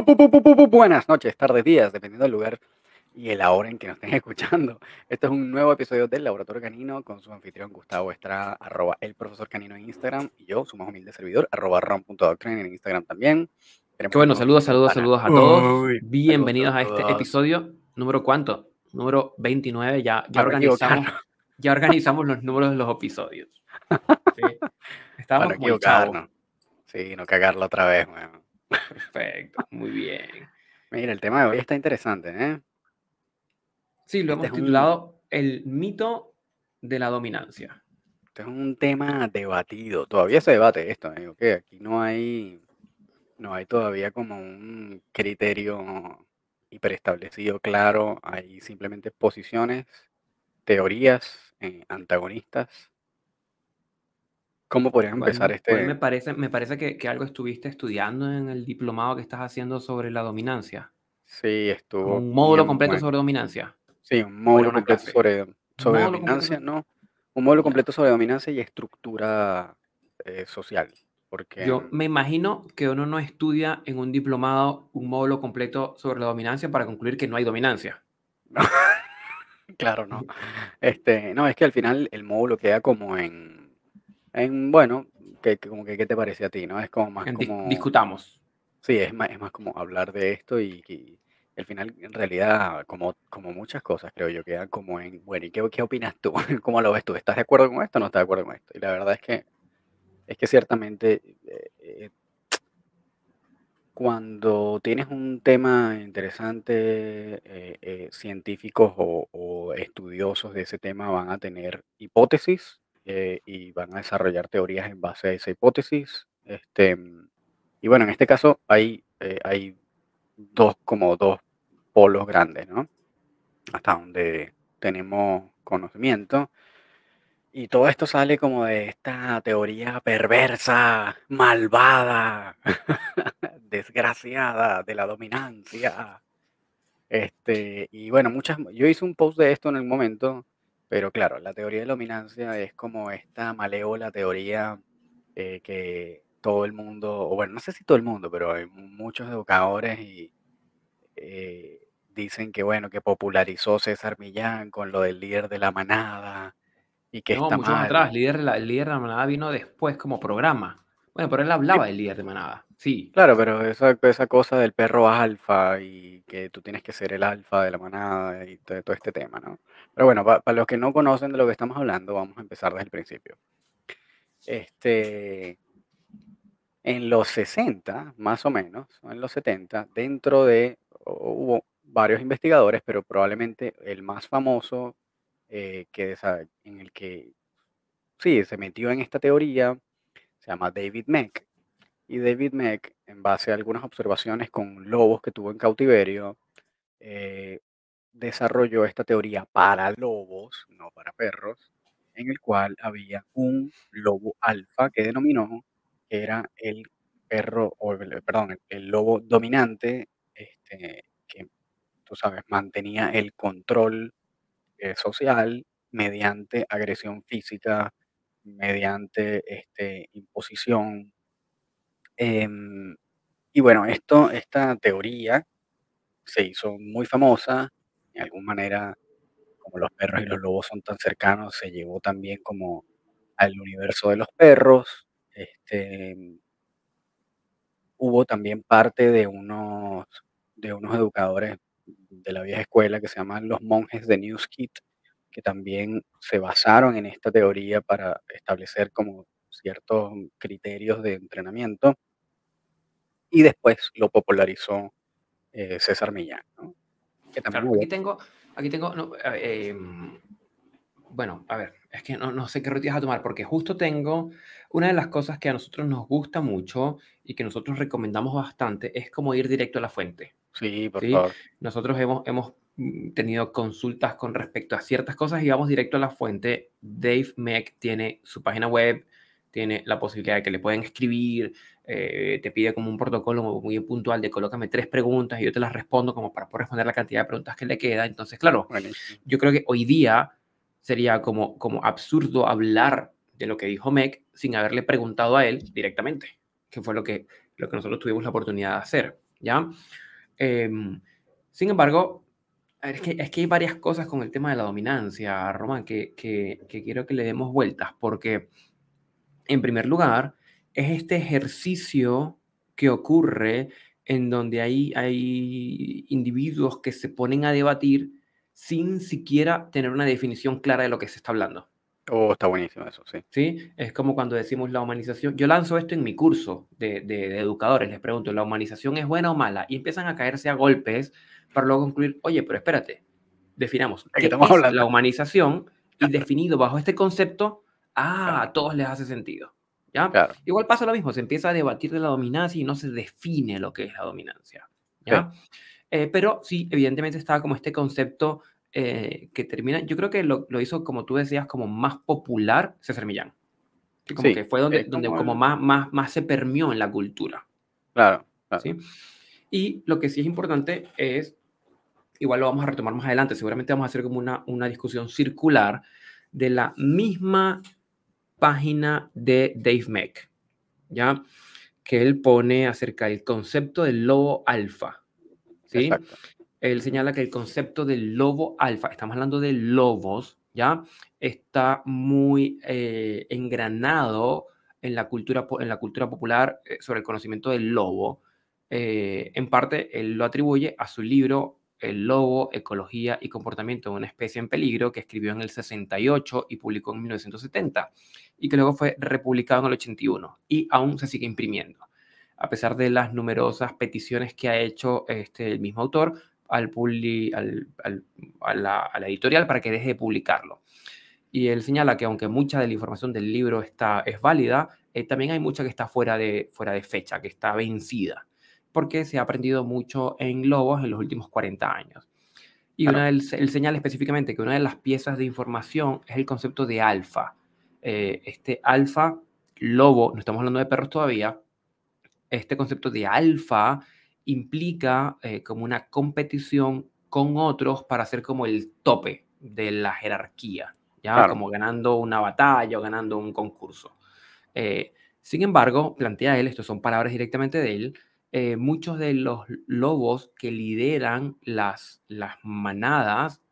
buenas noches, tardes, días, dependiendo del lugar y la hora en que nos estén escuchando. Este es un nuevo episodio del Laboratorio Canino con su anfitrión Gustavo Estrada, arroba el profesor canino en Instagram, y yo, su más humilde servidor, arroba ron.doctrine en Instagram también. Tenemos Qué bueno, saludos, saludos, saludos a todos. Uy, Bienvenidos saludos, a este episodio número cuánto? Número 29. Ya, ya, organizamos, ya organizamos los números de los episodios. Sí. Estábamos Para como el chavo. equivocarnos. Sí, no cagarlo otra vez, weón. Perfecto, muy bien. Mira, el tema de hoy está interesante, ¿eh? Sí, lo Este hemos un- titulado El mito de la dominancia. Este es un tema debatido. Todavía se debate esto, ¿eh? Ok, Aquí no hay, no hay todavía como un criterio hiperestablecido, claro. Hay simplemente posiciones, teorías eh, antagonistas. ¿Cómo podrías empezar Bueno, este? pues me parece, me parece que, que algo estuviste estudiando en el diplomado que estás haciendo sobre la dominancia. Sí, estuvo Un módulo completo bueno. sobre dominancia. Sí, un módulo completo clase? sobre, sobre módulo dominancia, ¿no? Un módulo completo sobre dominancia y estructura eh, social. Porque Yo me imagino que uno no estudia en un diplomado un módulo completo sobre la dominancia para concluir que no hay dominancia. Claro, no. Este, no, es que al final el módulo queda como en, en bueno, que, que como que qué te parece a ti, ¿no? Es como más En como, discutamos. sí, es más, es más como hablar de esto y, y al final en realidad como, como muchas cosas creo yo quedan como en, bueno, ¿y qué, qué opinas tú? ¿Cómo lo ves tú? ¿Estás de acuerdo con esto o no estás de acuerdo con esto? Y la verdad es que, es que ciertamente eh, eh, cuando tienes un tema interesante, eh, científicos o, o estudiosos de ese tema van a tener hipótesis eh, y van a desarrollar teorías en base a esa hipótesis. Este, y bueno, en este caso hay, eh, hay dos, como dos polos grandes, ¿no? Hasta donde tenemos conocimiento. Y todo esto sale como de esta teoría perversa, malvada, desgraciada de la dominancia. Este, y bueno, muchas, yo hice un post de esto en el momento, pero claro, la teoría de la dominancia es como esta malévola teoría eh, que todo el mundo, o bueno, no sé si todo el mundo, pero hay muchos educadores y eh, dicen que bueno, que popularizó César Millán con lo del líder de la manada y que No, está mucho más mal. atrás. El líder, de la- el líder de la manada vino después como programa. Bueno, pero él hablaba del líder de manada. Sí. Claro, pero esa, esa cosa del perro alfa y que tú tienes que ser el alfa de la manada y todo, todo este tema, ¿no? Pero bueno, para los que no conocen de lo que estamos hablando, vamos a empezar desde el principio. Este, en los 60, más o menos, en los 70, dentro de, hubo varios investigadores, pero probablemente el más famoso eh, que en el que, sí, se metió en esta teoría, se llama David Meck. Y David Meck, en base a algunas observaciones con lobos que tuvo en cautiverio, eh, desarrolló esta teoría para lobos, no para perros, en el cual había un lobo alfa que denominó que era el perro, o el- perdón, el, lobo dominante, este, que tú sabes, mantenía el control eh, social mediante agresión física, mediante este, imposición. Em, y bueno, esto, esta teoría se hizo muy famosa, de alguna manera, como los perros y los lobos son tan cercanos, se llevó también como al universo de los perros. Este, hubo también parte de unos, de unos educadores de la vieja escuela que se llaman los monjes de Newskit, que también se basaron en esta teoría para establecer como ciertos criterios de entrenamiento y después lo popularizó eh, César Millán, ¿no? Que también Claro, hubo- aquí tengo, aquí tengo, no, eh, bueno, a ver, es que no, no sé qué rutas a tomar, porque justo tengo una de las cosas que a nosotros nos gusta mucho y que nosotros recomendamos bastante es como ir directo a la fuente. Sí, por ¿sí? favor. Nosotros hemos, hemos tenido consultas con respecto a ciertas cosas y vamos directo a la fuente. Dave Meck tiene su página web, tiene la posibilidad de que le pueden escribir, eh, te pide como un protocolo muy puntual de colócame tres preguntas y yo te las respondo como para poder responder la cantidad de preguntas que le queda. Entonces, claro, yo creo que hoy día sería como, como absurdo hablar de lo que dijo Meck sin haberle preguntado a él directamente, que fue lo que, lo que nosotros tuvimos la oportunidad de hacer, ¿ya? Em, sin embargo, es que, es que hay varias cosas con el tema de la dominancia, Román, que, que, que quiero que le demos vueltas, porque en primer lugar, es este ejercicio que ocurre en donde hay, hay individuos que se ponen a debatir sin siquiera tener una definición clara de lo que se está hablando. Oh, está buenísimo eso, sí. ¿Sí? Es como cuando decimos la humanización. Yo lanzo esto en mi curso de, de, educadores, les pregunto, ¿la humanización es buena o mala? Y empiezan a caerse a golpes para luego concluir, oye, pero espérate, definamos qué es hablando? la humanización y definido bajo este concepto, ah, a todos les hace sentido. ¿ya? Igual pasa lo mismo, se empieza a debatir de la dominancia y no se define lo que es la dominancia. ¿ya? Eh, pero sí, evidentemente estaba como este concepto eh, que termina, yo creo que lo, lo, hizo, como tú decías, como más popular César Millán. como que fue donde, donde como, más, más, más se permeó en la cultura. Claro, ¿sí? Y lo que sí es importante es, igual lo vamos a retomar más adelante, seguramente vamos a hacer como una, una discusión circular de la misma página de Dave Meck, ¿ya? Que él pone acerca del concepto del lobo alfa, ¿sí? Exacto él señala que el concepto del lobo alfa, estamos hablando de lobos, ¿ya? Está muy eh, engranado en la, cultura, en la cultura popular eh, sobre el conocimiento del lobo. Eh, en parte, él lo atribuye a su libro El lobo, ecología y comportamiento de una especie en peligro, que escribió en el 68 y publicó en 1970, y que luego fue republicado en el 81 y aún se sigue imprimiendo. A pesar de las numerosas peticiones que ha hecho este, el mismo autor, al, al, a, la, editorial para que deje de publicarlo. Y él señala que aunque mucha de la información del libro está, es válida, eh, también hay mucha que está fuera de, fuera de fecha, que está vencida, porque se ha aprendido mucho en lobos en los últimos 40 años. Y una él, señala específicamente que una de las piezas de información es el concepto de alfa. Eh, este alfa, lobo, no estamos hablando de perros todavía, este concepto de alfa implica eh, como una competición con otros para ser como el tope de la jerarquía, ya como ganando una batalla o ganando un concurso. Eh, sin embargo, plantea él, esto son palabras directamente de él, eh, muchos de los lobos que lideran las, las manadas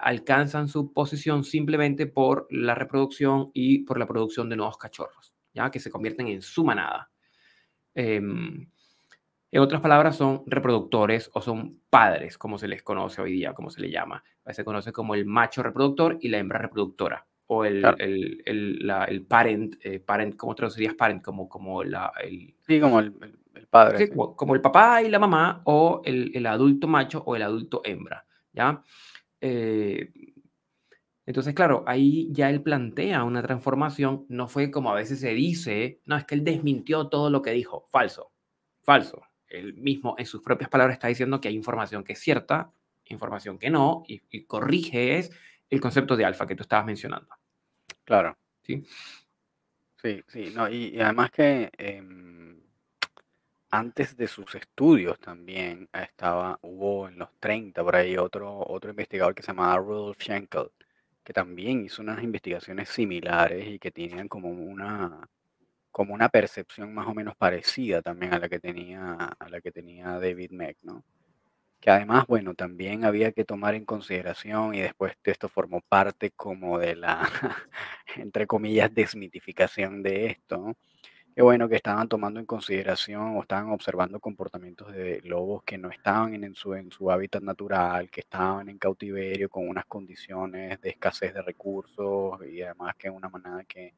alcanzan su posición simplemente por la reproducción y por la producción de nuevos cachorros, ya que se convierten en su manada. Em, en otras palabras, son reproductores o son padres, como se les conoce hoy día, como se le llama. Se conoce como el macho reproductor y la hembra reproductora. O el, el, el, la, el parent, eh, parent, ¿cómo traducirías parent? Como, como la, el... Sí, como el, padre. Sí, Como, el papá y la mamá, o el, adulto macho o el adulto hembra, ¿ya? Eh, entonces, claro, ahí ya él plantea una transformación, no fue como a veces se dice, no, es que él desmintió todo lo que dijo, falso, falso él mismo en sus propias palabras está diciendo que hay información que es cierta, información que no, y, corrige es el concepto de alfa que tú estabas mencionando. Claro. Sí. Sí, sí, no, y, además que em, antes de sus estudios también estaba, hubo en los 30 por ahí otro, otro investigador que se llamaba Rudolf Schenkel, que también hizo unas investigaciones similares y que tenían como una, como una percepción más o menos parecida también a la que tenía, a la que tenía David Meck, ¿no? Que además, bueno, también había que tomar en consideración y después esto formó parte como de la, entre comillas, desmitificación de esto, ¿no? Que bueno, que estaban tomando en consideración o estaban observando comportamientos de lobos que no estaban en su, en su hábitat natural, que estaban en cautiverio con unas condiciones de escasez de recursos y además que una manada que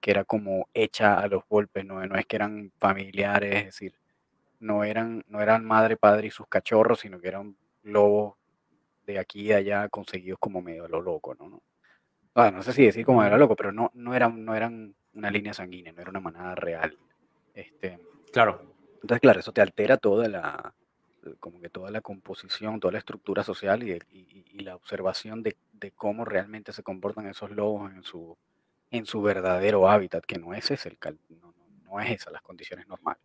que era como hecha a los golpes, no, es que eran familiares, es decir, no eran, no eran madre, padre y sus cachorros, sino que eran lobos de aquí y allá conseguidos como medio a lo loco, ¿no? No, ah, no sé si decir como era loco, pero no, no, eran, no eran una línea sanguínea, no era una manada real. Este, claro. Entonces, claro, eso te altera toda la, como que toda la composición, toda la estructura social y, y la observación de, de, cómo realmente se comportan esos lobos en su, en su verdadero hábitat, que no es ese el no, no, es esa las condiciones normales.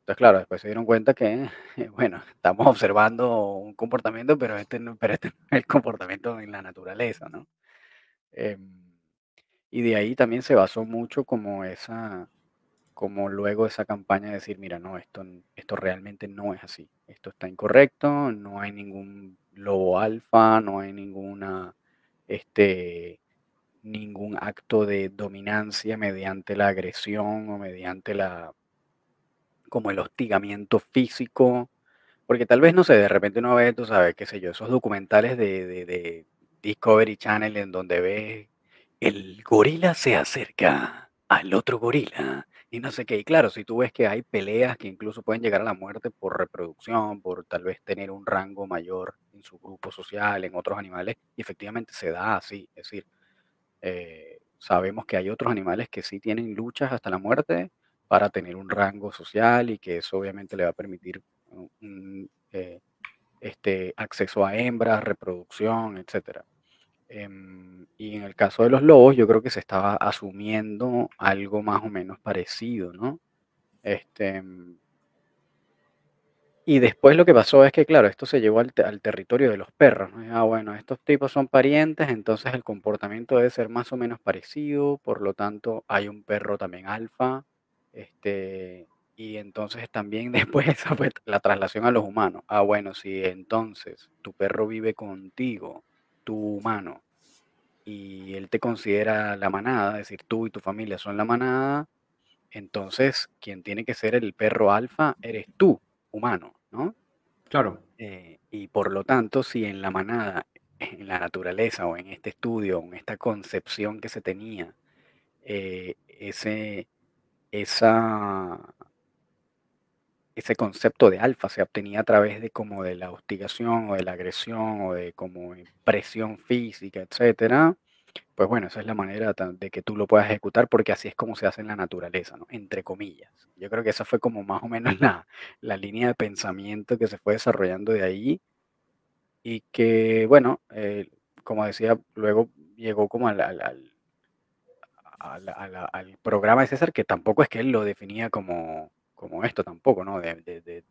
Entonces, claro, después se dieron cuenta que, bueno, estamos observando un comportamiento, pero este no, pero este es el comportamiento en la naturaleza, ¿no? Em, y de ahí también se basó mucho como esa, como luego esa campaña de decir, mira, no, esto, esto realmente no es así, esto está incorrecto, no hay ningún lobo alfa, no hay ninguna, este, ningún acto de dominancia mediante la agresión o mediante la, como el hostigamiento físico, porque tal vez, no sé, de repente uno ve, tú sabes, qué sé yo, esos documentales de, de, de Discovery Channel en donde ve el gorila se acerca al otro gorila y no sé qué. Y claro, si tú ves que hay peleas que incluso pueden llegar a la muerte por reproducción, por tal vez tener un rango mayor en su grupo social, en otros animales, y efectivamente se da así. Es decir, eh, sabemos que hay otros animales que sí tienen luchas hasta la muerte para tener un rango social y que eso obviamente le va a permitir un, eh, este, acceso a hembras, reproducción, etcétera. Em, y en el caso de los lobos, yo creo que se estaba asumiendo algo más o menos parecido, ¿no? Este, y después lo que pasó es que, claro, esto se llevó al, territorio de los perros. ¿no? Ah, bueno, estos tipos son parientes, entonces el comportamiento debe ser más o menos parecido, por lo tanto hay un perro también alfa, este, y entonces también después esa fue la traslación a los humanos. Ah, bueno, si entonces tu perro vive contigo, tu humano, y él te considera la manada, es decir, tú y tu familia son la manada, entonces quien tiene que ser el perro alfa eres tú, humano, ¿no? Claro. Eh, y por lo tanto, si en la manada, en la naturaleza o en este estudio, en esta concepción que se tenía, eh, ese, esa, ese concepto de alfa se obtenía a través de como de la hostigación o de la agresión o de como presión física, etcétera, pues bueno, esa es la manera de que tú lo puedas ejecutar porque así es como se hace en la naturaleza, ¿no? Entre comillas. Yo creo que esa fue como más o menos la, la línea de pensamiento que se fue desarrollando de ahí y que, bueno, eh, como decía, luego llegó como al, al, al, al, programa de César, que tampoco es que él lo definía como, como esto tampoco, ¿no? De, de,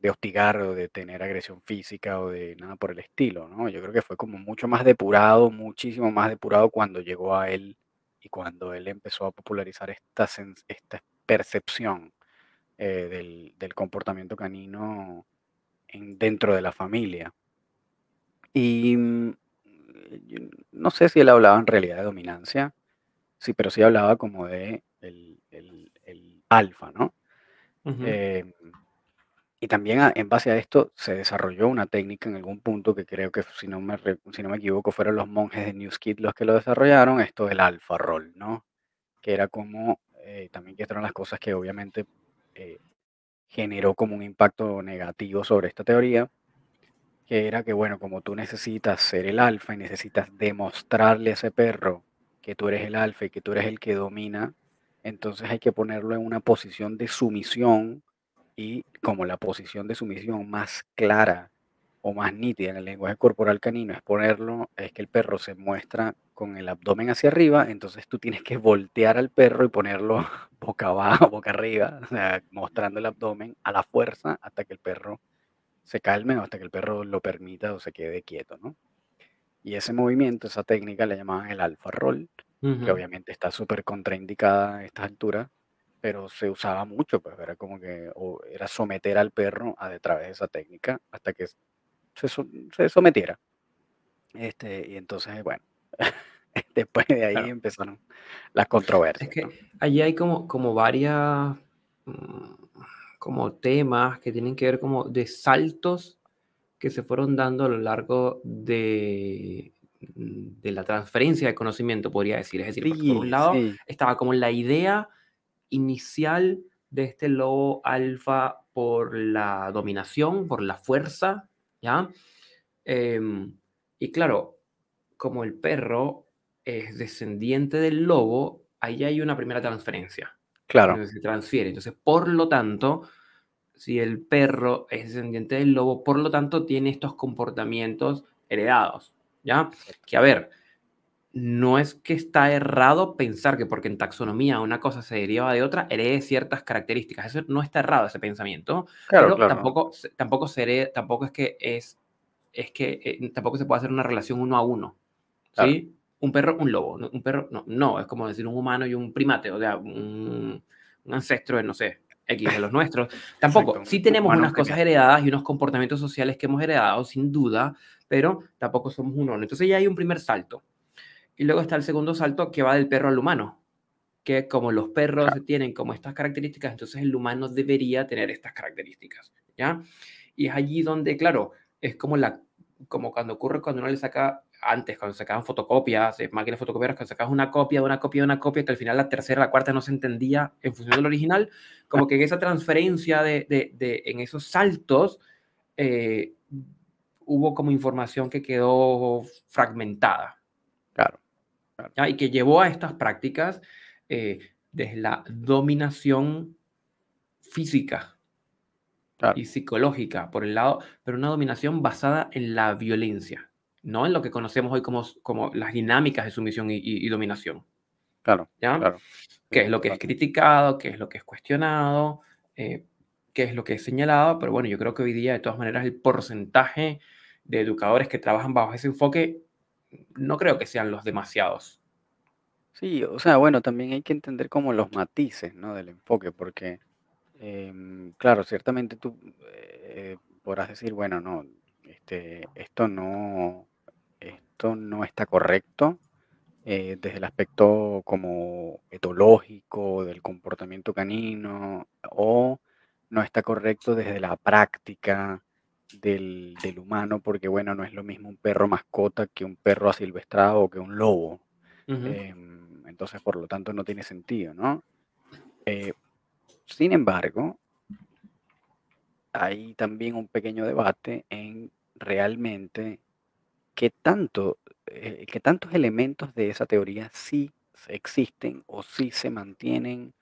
de hostigar o de tener agresión física o de nada por el estilo, ¿no? Yo creo que fue como mucho más depurado, muchísimo más depurado cuando llegó a él y cuando él empezó a popularizar esta, esta percepción eh, del, comportamiento canino en, dentro de la familia. Y mm, no sé si él hablaba en realidad de dominancia, sí, pero sí hablaba como de el, alfa, ¿no? Y también en base a esto se desarrolló una técnica en algún punto que creo que, si no me, si no me equivoco, fueron los monjes de New Skid los que lo desarrollaron, esto del alfa roll, ¿no? Que era como, eh, también que eran las cosas que obviamente eh, generó como un impacto negativo sobre esta teoría, que era que, bueno, como tú necesitas ser el alfa y necesitas demostrarle a ese perro que tú eres el alfa y que tú eres el que domina, entonces hay que ponerlo en una posición de sumisión y como la posición de sumisión más clara o más nítida en el lenguaje corporal canino es ponerlo, es que el perro se muestra con el abdomen hacia arriba, entonces tú tienes que voltear al perro y ponerlo boca abajo, boca arriba, o sea, mostrando el abdomen a la fuerza hasta que el perro se calme o hasta que el perro lo permita o se quede quieto, ¿no? Y ese movimiento, esa técnica le llamaban el alfa roll, que obviamente está súper contraindicada a estas alturas, pero se usaba mucho, pues era como que era someter al perro a, través de esa técnica hasta que se, se sometiera. Este, y entonces, bueno, después de ahí empezaron las controversias. Es que allí hay como, como varias, mm, como temas que tienen que ver como de saltos que se fueron dando a lo largo de, de la transferencia de conocimiento, podría decir. Es decir, por un lado estaba como la idea inicial de este lobo alfa por la dominación, por la fuerza, ¿ya? Em, y claro, como el perro es descendiente del lobo, ahí hay una primera transferencia. Claro. se transfiere. Entonces, por lo tanto, si el perro es descendiente del lobo, por lo tanto, tiene estos comportamientos heredados, ¿ya? Que a ver, no es que está errado pensar que porque en taxonomía una cosa se deriva de otra, herede ciertas características. Eso no está errado ese pensamiento. pero tampoco, tampoco, tampoco es que es, es que eh, tampoco se puede hacer una relación uno a uno. ¿Sí? Un perro, un lobo. Un perro, no, no, es como decir un humano y un primate, o sea, un, un ancestro de, no sé, X de los nuestros. Tampoco, Exacto, sí tenemos unas cosas heredadas y unos comportamientos sociales que hemos heredado, sin duda, pero tampoco somos un. Entonces ya hay un primer salto. Y luego está el segundo salto que va del perro al humano, que como los perros tienen como estas características, entonces el humano debería tener estas características, ¿ya? Y es allí donde, claro, es como, la, como cuando ocurre cuando uno le saca, antes, cuando sacaban fotocopias, de máquinas fotocopiadoras, cuando sacabas una copia una copia una copia, que al final la tercera, la cuarta no se entendía en función del original, como que en esa transferencia de, de, de en esos saltos, eh, hubo como información que quedó fragmentada, claro, ¿ya? y que llevó a estas prácticas eh, desde la dominación física claro, y psicológica por el lado, pero una dominación basada en la violencia, no en lo que conocemos hoy como, como las dinámicas de sumisión y, y- y dominación, claro, ¿ya? claro. ¿Qué es lo que es totalmente. criticado? ¿Qué es lo que es cuestionado? eh, ¿Qué es lo que es señalado? Pero bueno, yo creo que hoy día, de todas maneras, el porcentaje de educadores que trabajan bajo ese enfoque, no creo que sean los demasiados. Sí, o sea, bueno, también hay que entender como los matices, ¿no? Del enfoque, porque, em, claro, ciertamente tú eh, podrás decir, bueno, no, este, esto no, esto no está correcto eh, desde el aspecto como etológico del comportamiento canino, o no está correcto desde la práctica del, del humano, porque, bueno, no es lo mismo un perro mascota que un perro asilvestrado o que un lobo. Em, entonces, por lo tanto, no tiene sentido, ¿no? Eh, sin embargo, hay también un pequeño debate en realmente qué tanto, eh, qué tantos elementos de esa teoría sí existen o sí se mantienen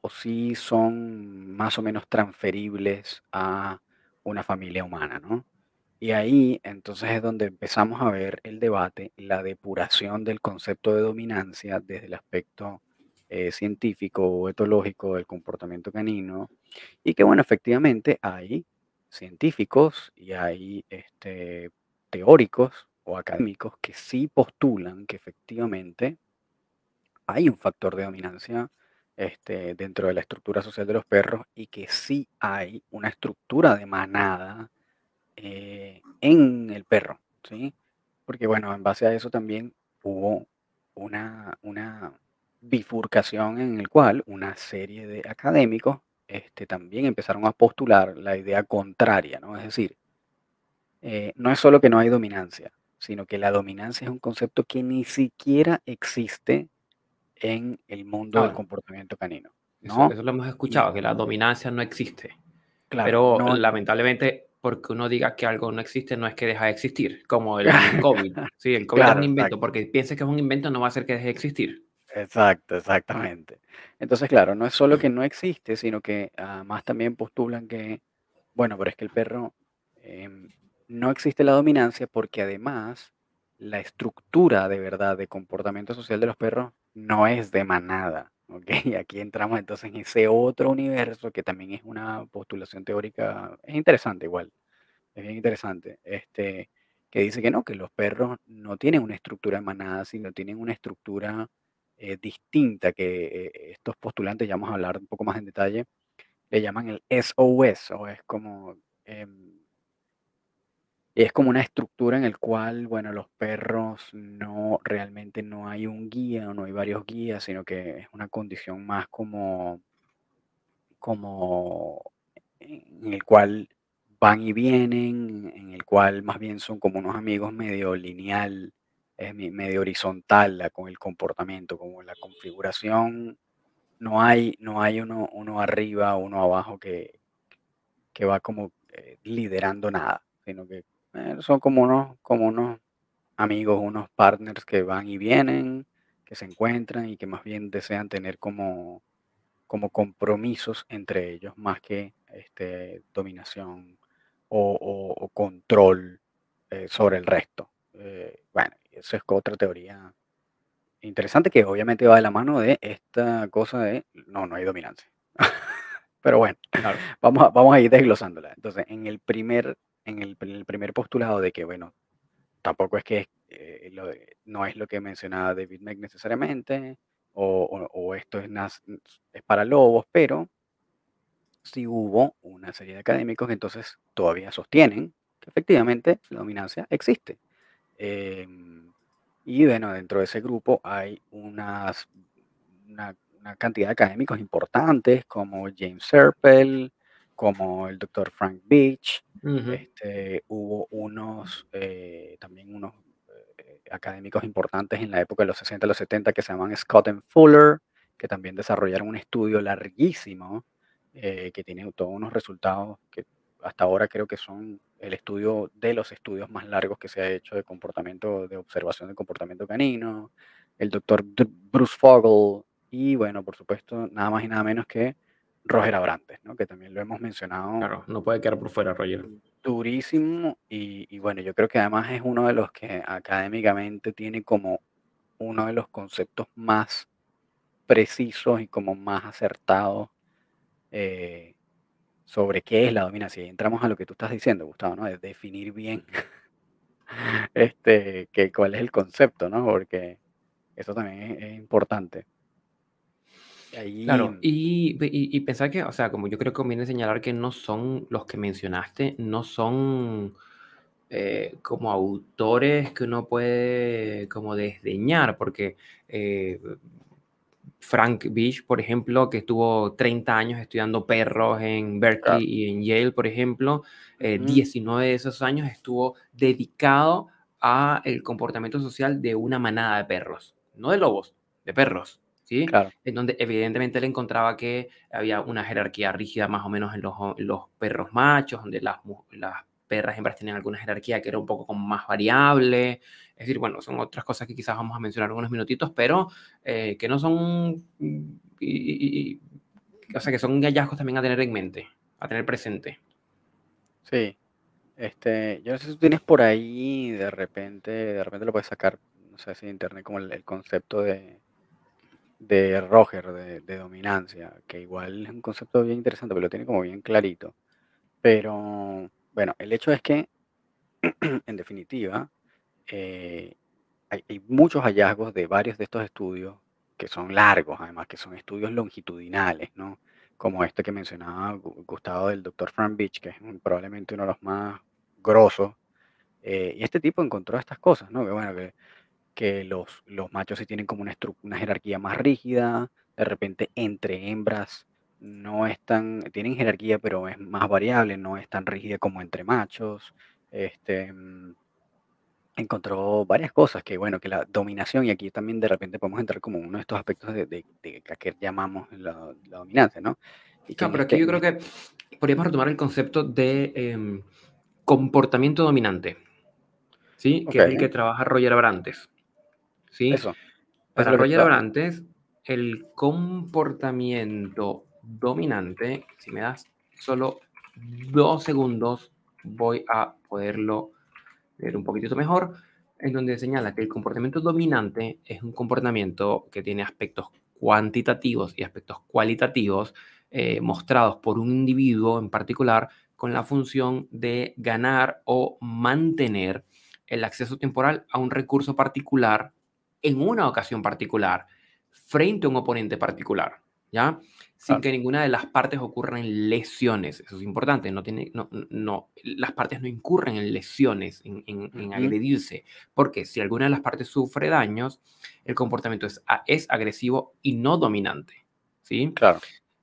o sí son más o menos transferibles a una familia humana, ¿no? Y ahí entonces es donde empezamos a ver el debate, la depuración del concepto de dominancia desde el aspecto eh, científico o etológico del comportamiento canino. Y que bueno, efectivamente hay científicos y hay este, teóricos o académicos que sí postulan que efectivamente hay un factor de dominancia este, dentro de la estructura social de los perros y que sí hay una estructura de manada eh, en el perro, ¿sí? Porque bueno, en base a eso también hubo una, bifurcación en el cual una serie de académicos este, también empezaron a postular la idea contraria, ¿no? Es decir, eh, no es solo que no hay dominancia, sino que la dominancia es un concepto que ni siquiera existe en el mundo del Claro, comportamiento canino, eso, ¿no? eso lo hemos escuchado, que la dominancia no existe. claro, Pero no, lamentablemente, porque uno diga que algo no existe, no es que deja de existir, como el COVID. Sí, el COVID es claro, un invento, exacto. porque piense que es un invento no va a hacer que deje de existir. Exacto, exactamente. Entonces, claro, no es solo que no existe, sino que además también postulan que, bueno, pero es que el perro em, no existe la dominancia porque además la estructura de verdad de comportamiento social de los perros no es de manada, ¿ok? Y aquí entramos entonces en ese otro universo que también es una postulación teórica, es interesante igual, es bien interesante, este, que dice que no, que los perros no tienen una estructura de manada, sino tienen una estructura eh, distinta que eh, estos postulantes, ya vamos a hablar un poco más en detalle, le llaman el SOS, o es como, em, es como una estructura en el cual, bueno, los perros no, realmente no hay un guía o no hay varios guías, sino que es una condición más como, como en el cual van y vienen, en el cual más bien son como unos amigos medio lineal, es medio horizontal con el comportamiento, como la configuración, no hay, no hay uno, uno arriba, uno abajo que, que va como eh, liderando nada, sino que eh, son como unos, como unos amigos, unos partners que van y vienen, que se encuentran y que más bien desean tener como como compromisos entre ellos más que este, dominación o, o- o control eh, sobre el resto. Eh, bueno, eso es otra teoría interesante que obviamente va de la mano de esta cosa de no, no hay dominancia. Pero bueno, Claro, vamos a, vamos a ir desglosándola. Entonces, en el primer, en el, en el primer postulado de que, bueno, tampoco es que eh, lo no es lo que mencionaba David Meck necesariamente, o, o- o esto es, nas- es para lobos, pero sí hubo una serie de académicos que entonces todavía sostienen que efectivamente la dominancia existe. Em, y bueno, dentro de ese grupo hay unas, una, una cantidad de académicos importantes como James Serpel, como el doctor Frank Beach. Este, hubo unos, eh, también unos eh, académicos importantes en la época de los 60 y los 70 que se llaman Scott and Fuller, que también desarrollaron un estudio larguísimo eh, que tiene todos unos resultados que hasta ahora creo que son el estudio de los estudios más largos que se ha hecho de comportamiento, de observación de comportamiento canino, el doctor Bruce Fogel y bueno, por supuesto, nada más y nada menos que Roger Abrantes, ¿no? que también lo hemos mencionado Claro, no puede quedar por fuera, Roger. durísimo y, y bueno, yo creo que además es uno de los que académicamente tiene como uno de los conceptos más precisos y como más acertados eh, sobre qué es la dominancia. Y entramos a lo que tú estás diciendo, Gustavo, ¿no? De definir bien este, que, cuál es el concepto, ¿no? Porque eso también es, es importante. Ahí, Claro, y, y, y pensar que, o sea, como yo creo que conviene señalar que no son los que mencionaste, no son eh, como autores que uno puede como desdeñar, porque eh, Frank Beach, por ejemplo, que estuvo 30 años estudiando perros en Berkeley Claro. y en Yale, por ejemplo, eh, Ujú. 19 de esos años estuvo dedicado a el comportamiento social de una manada de perros, no de lobos, de perros, ¿sí? claro, En donde evidentemente él encontraba que había una jerarquía rígida más o menos en los, en los perros machos, donde las, las perras hembras tenían alguna jerarquía que era un poco como más variable. Es decir, bueno, son otras cosas que quizás vamos a mencionar en unos minutitos, pero eh, que no son, y- y- y- o sea, que son hallazgos también a tener en mente, a tener presente. sí. Este, yo no sé si tú tienes por ahí, de repente, de repente lo puedes sacar, no sé si en internet, como el, el concepto de, de Roger, de, dominancia, que igual es un concepto bien interesante, pero lo tiene como bien clarito. Pero bueno, el hecho es que, en definitiva, eh, hay, muchos hallazgos de varios de estos estudios que son largos, además, que son estudios longitudinales, ¿no? Como este que mencionaba Gu- Gustavo del doctor Frank Beach, que es probablemente uno de los más grosos. eh, y este tipo encontró estas cosas, ¿no? Que bueno, que, que los, los machos sí tienen como una, una jerarquía más rígida, de repente entre hembras no es tan, tienen jerarquía, pero es más variable, no es tan rígida como entre machos. Este, mm, encontró varias cosas que, bueno, que la dominación, y aquí también de repente podemos entrar como uno de estos aspectos de, de, de que llamamos la, la dominancia, ¿no? Y Claro, pero aquí este, yo creo que podríamos retomar el concepto de em, comportamiento dominante, ¿sí? Que es el Ok. que trabaja Roger Abrantes, ¿sí? eso, eso es Para que Roger Abrantes, el comportamiento dominante, si me das solo dos segundos, voy a poderlo leer un poquitito mejor, en donde señala que el comportamiento dominante es un comportamiento que tiene aspectos cuantitativos y aspectos cualitativos eh, mostrados por un individuo en particular con la función de ganar o mantener el acceso temporal a un recurso particular en una ocasión particular frente a un oponente particular, ¿ya? Sin Claro. que ninguna de las partes ocurran lesiones. Eso es importante. No tiene, no, no, las partes no incurren en lesiones, en, en, en Ujú. agredirse. Porque si alguna de las partes sufre daños, el comportamiento es, agresivo y no dominante. ¿sí? Claro.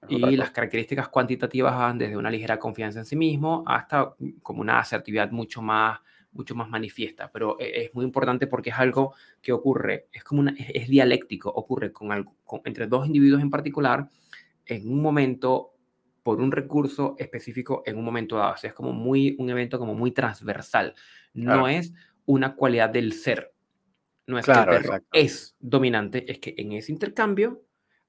Y las características cuantitativas van desde una ligera confianza en sí mismo hasta como una asertividad mucho más, mucho más manifiesta. Pero e- es muy importante porque es algo que ocurre, es como una, es, dialéctico, ocurre con algo, con- entre dos individuos en particular en un momento por un recurso específico en un momento dado. O sea, es como muy, un evento como muy transversal. No es una cualidad del ser. No es que Claro, el perro exacto. es dominante, es que en ese intercambio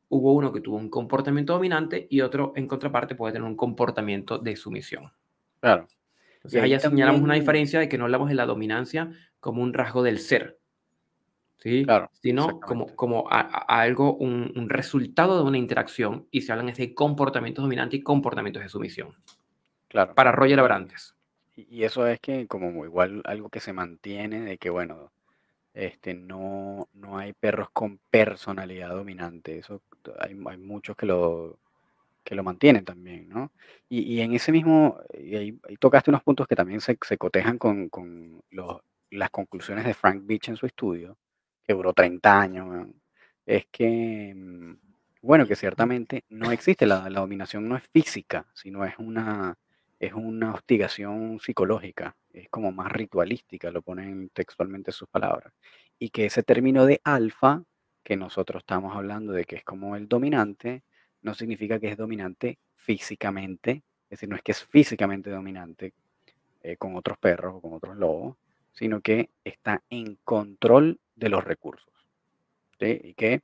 hubo uno que tuvo un comportamiento dominante y otro en contraparte puede tener un comportamiento de sumisión. Claro. Entonces ahí allá señalamos una diferencia de que no hablamos de la dominancia como un rasgo del ser, ¿sí? Claro, sino como, como a, a algo, un, un resultado de una interacción y se hablan de comportamientos dominantes y comportamientos de sumisión. Claro. Para Roger Abrantes. Y, y eso es que como igual algo que se mantiene de que, bueno, Este, no, no hay perros con personalidad dominante. Eso hay, hay muchos que lo, que lo mantienen también, ¿no? Y, y en ese mismo, y ahí, ahí tocaste unos puntos que también se, se cotejan con, con los- las conclusiones de Frank Beach en su estudio, que duró 30 años, weón. Es que, mm, bueno, que ciertamente no existe, la, la dominación no es física, sino es una, es una hostigación psicológica, es como más ritualística, lo ponen textualmente sus palabras. Y que ese término de alfa, que nosotros estamos hablando de que es como el dominante, no significa que es dominante físicamente, es decir, no es que es físicamente dominante eh, con otros perros o con otros lobos, sino que está en control de los recursos. Y que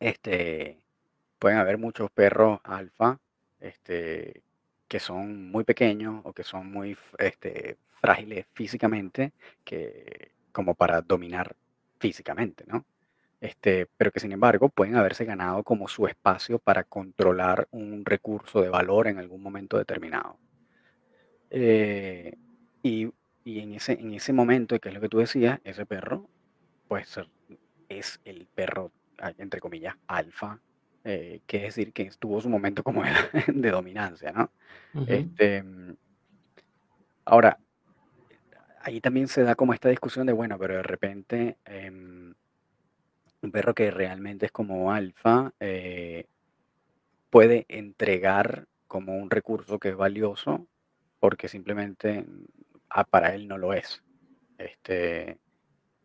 este, pueden haber muchos perros alfa este, que son muy pequeños o que son muy este, frágiles físicamente, que, como para dominar físicamente, ¿no? Este, pero que sin embargo pueden haberse ganado como su espacio para controlar un recurso de valor en algún momento determinado. Eh, y, y en ese, en ese momento, que es lo que tú decías, ese perro, pues es el perro, entre comillas, alfa, eh, que es decir, que tuvo su momento como de, de dominancia, ¿no? Ujú, Este, mm, ahora, ahí también se da como esta discusión de, bueno, pero de repente em, un perro que realmente es como alfa, eh, puede entregar como un recurso que es valioso porque simplemente mm, ah, para él no lo es, este,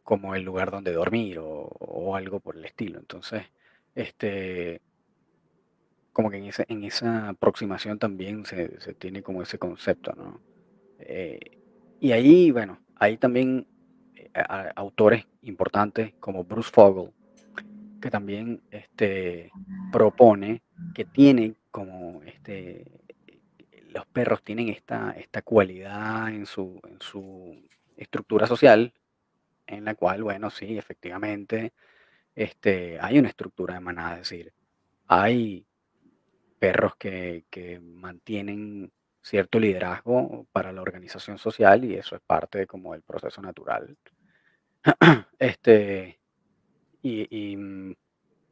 como el lugar donde dormir o, o algo por el estilo. Entonces, este, como que en, ese, en esa aproximación también se, se tiene como ese concepto, ¿no? Eh, y ahí, bueno, hay también eh, autores importantes como Bruce Fogel, que también este, propone que tienen como este, los perros tienen esta, esta cualidad en su, en su estructura social, en la cual, bueno, sí, efectivamente, este, hay una estructura de manada, es decir, hay perros que, que mantienen cierto liderazgo para la organización social y eso es parte de como del proceso natural. Este, y, mm,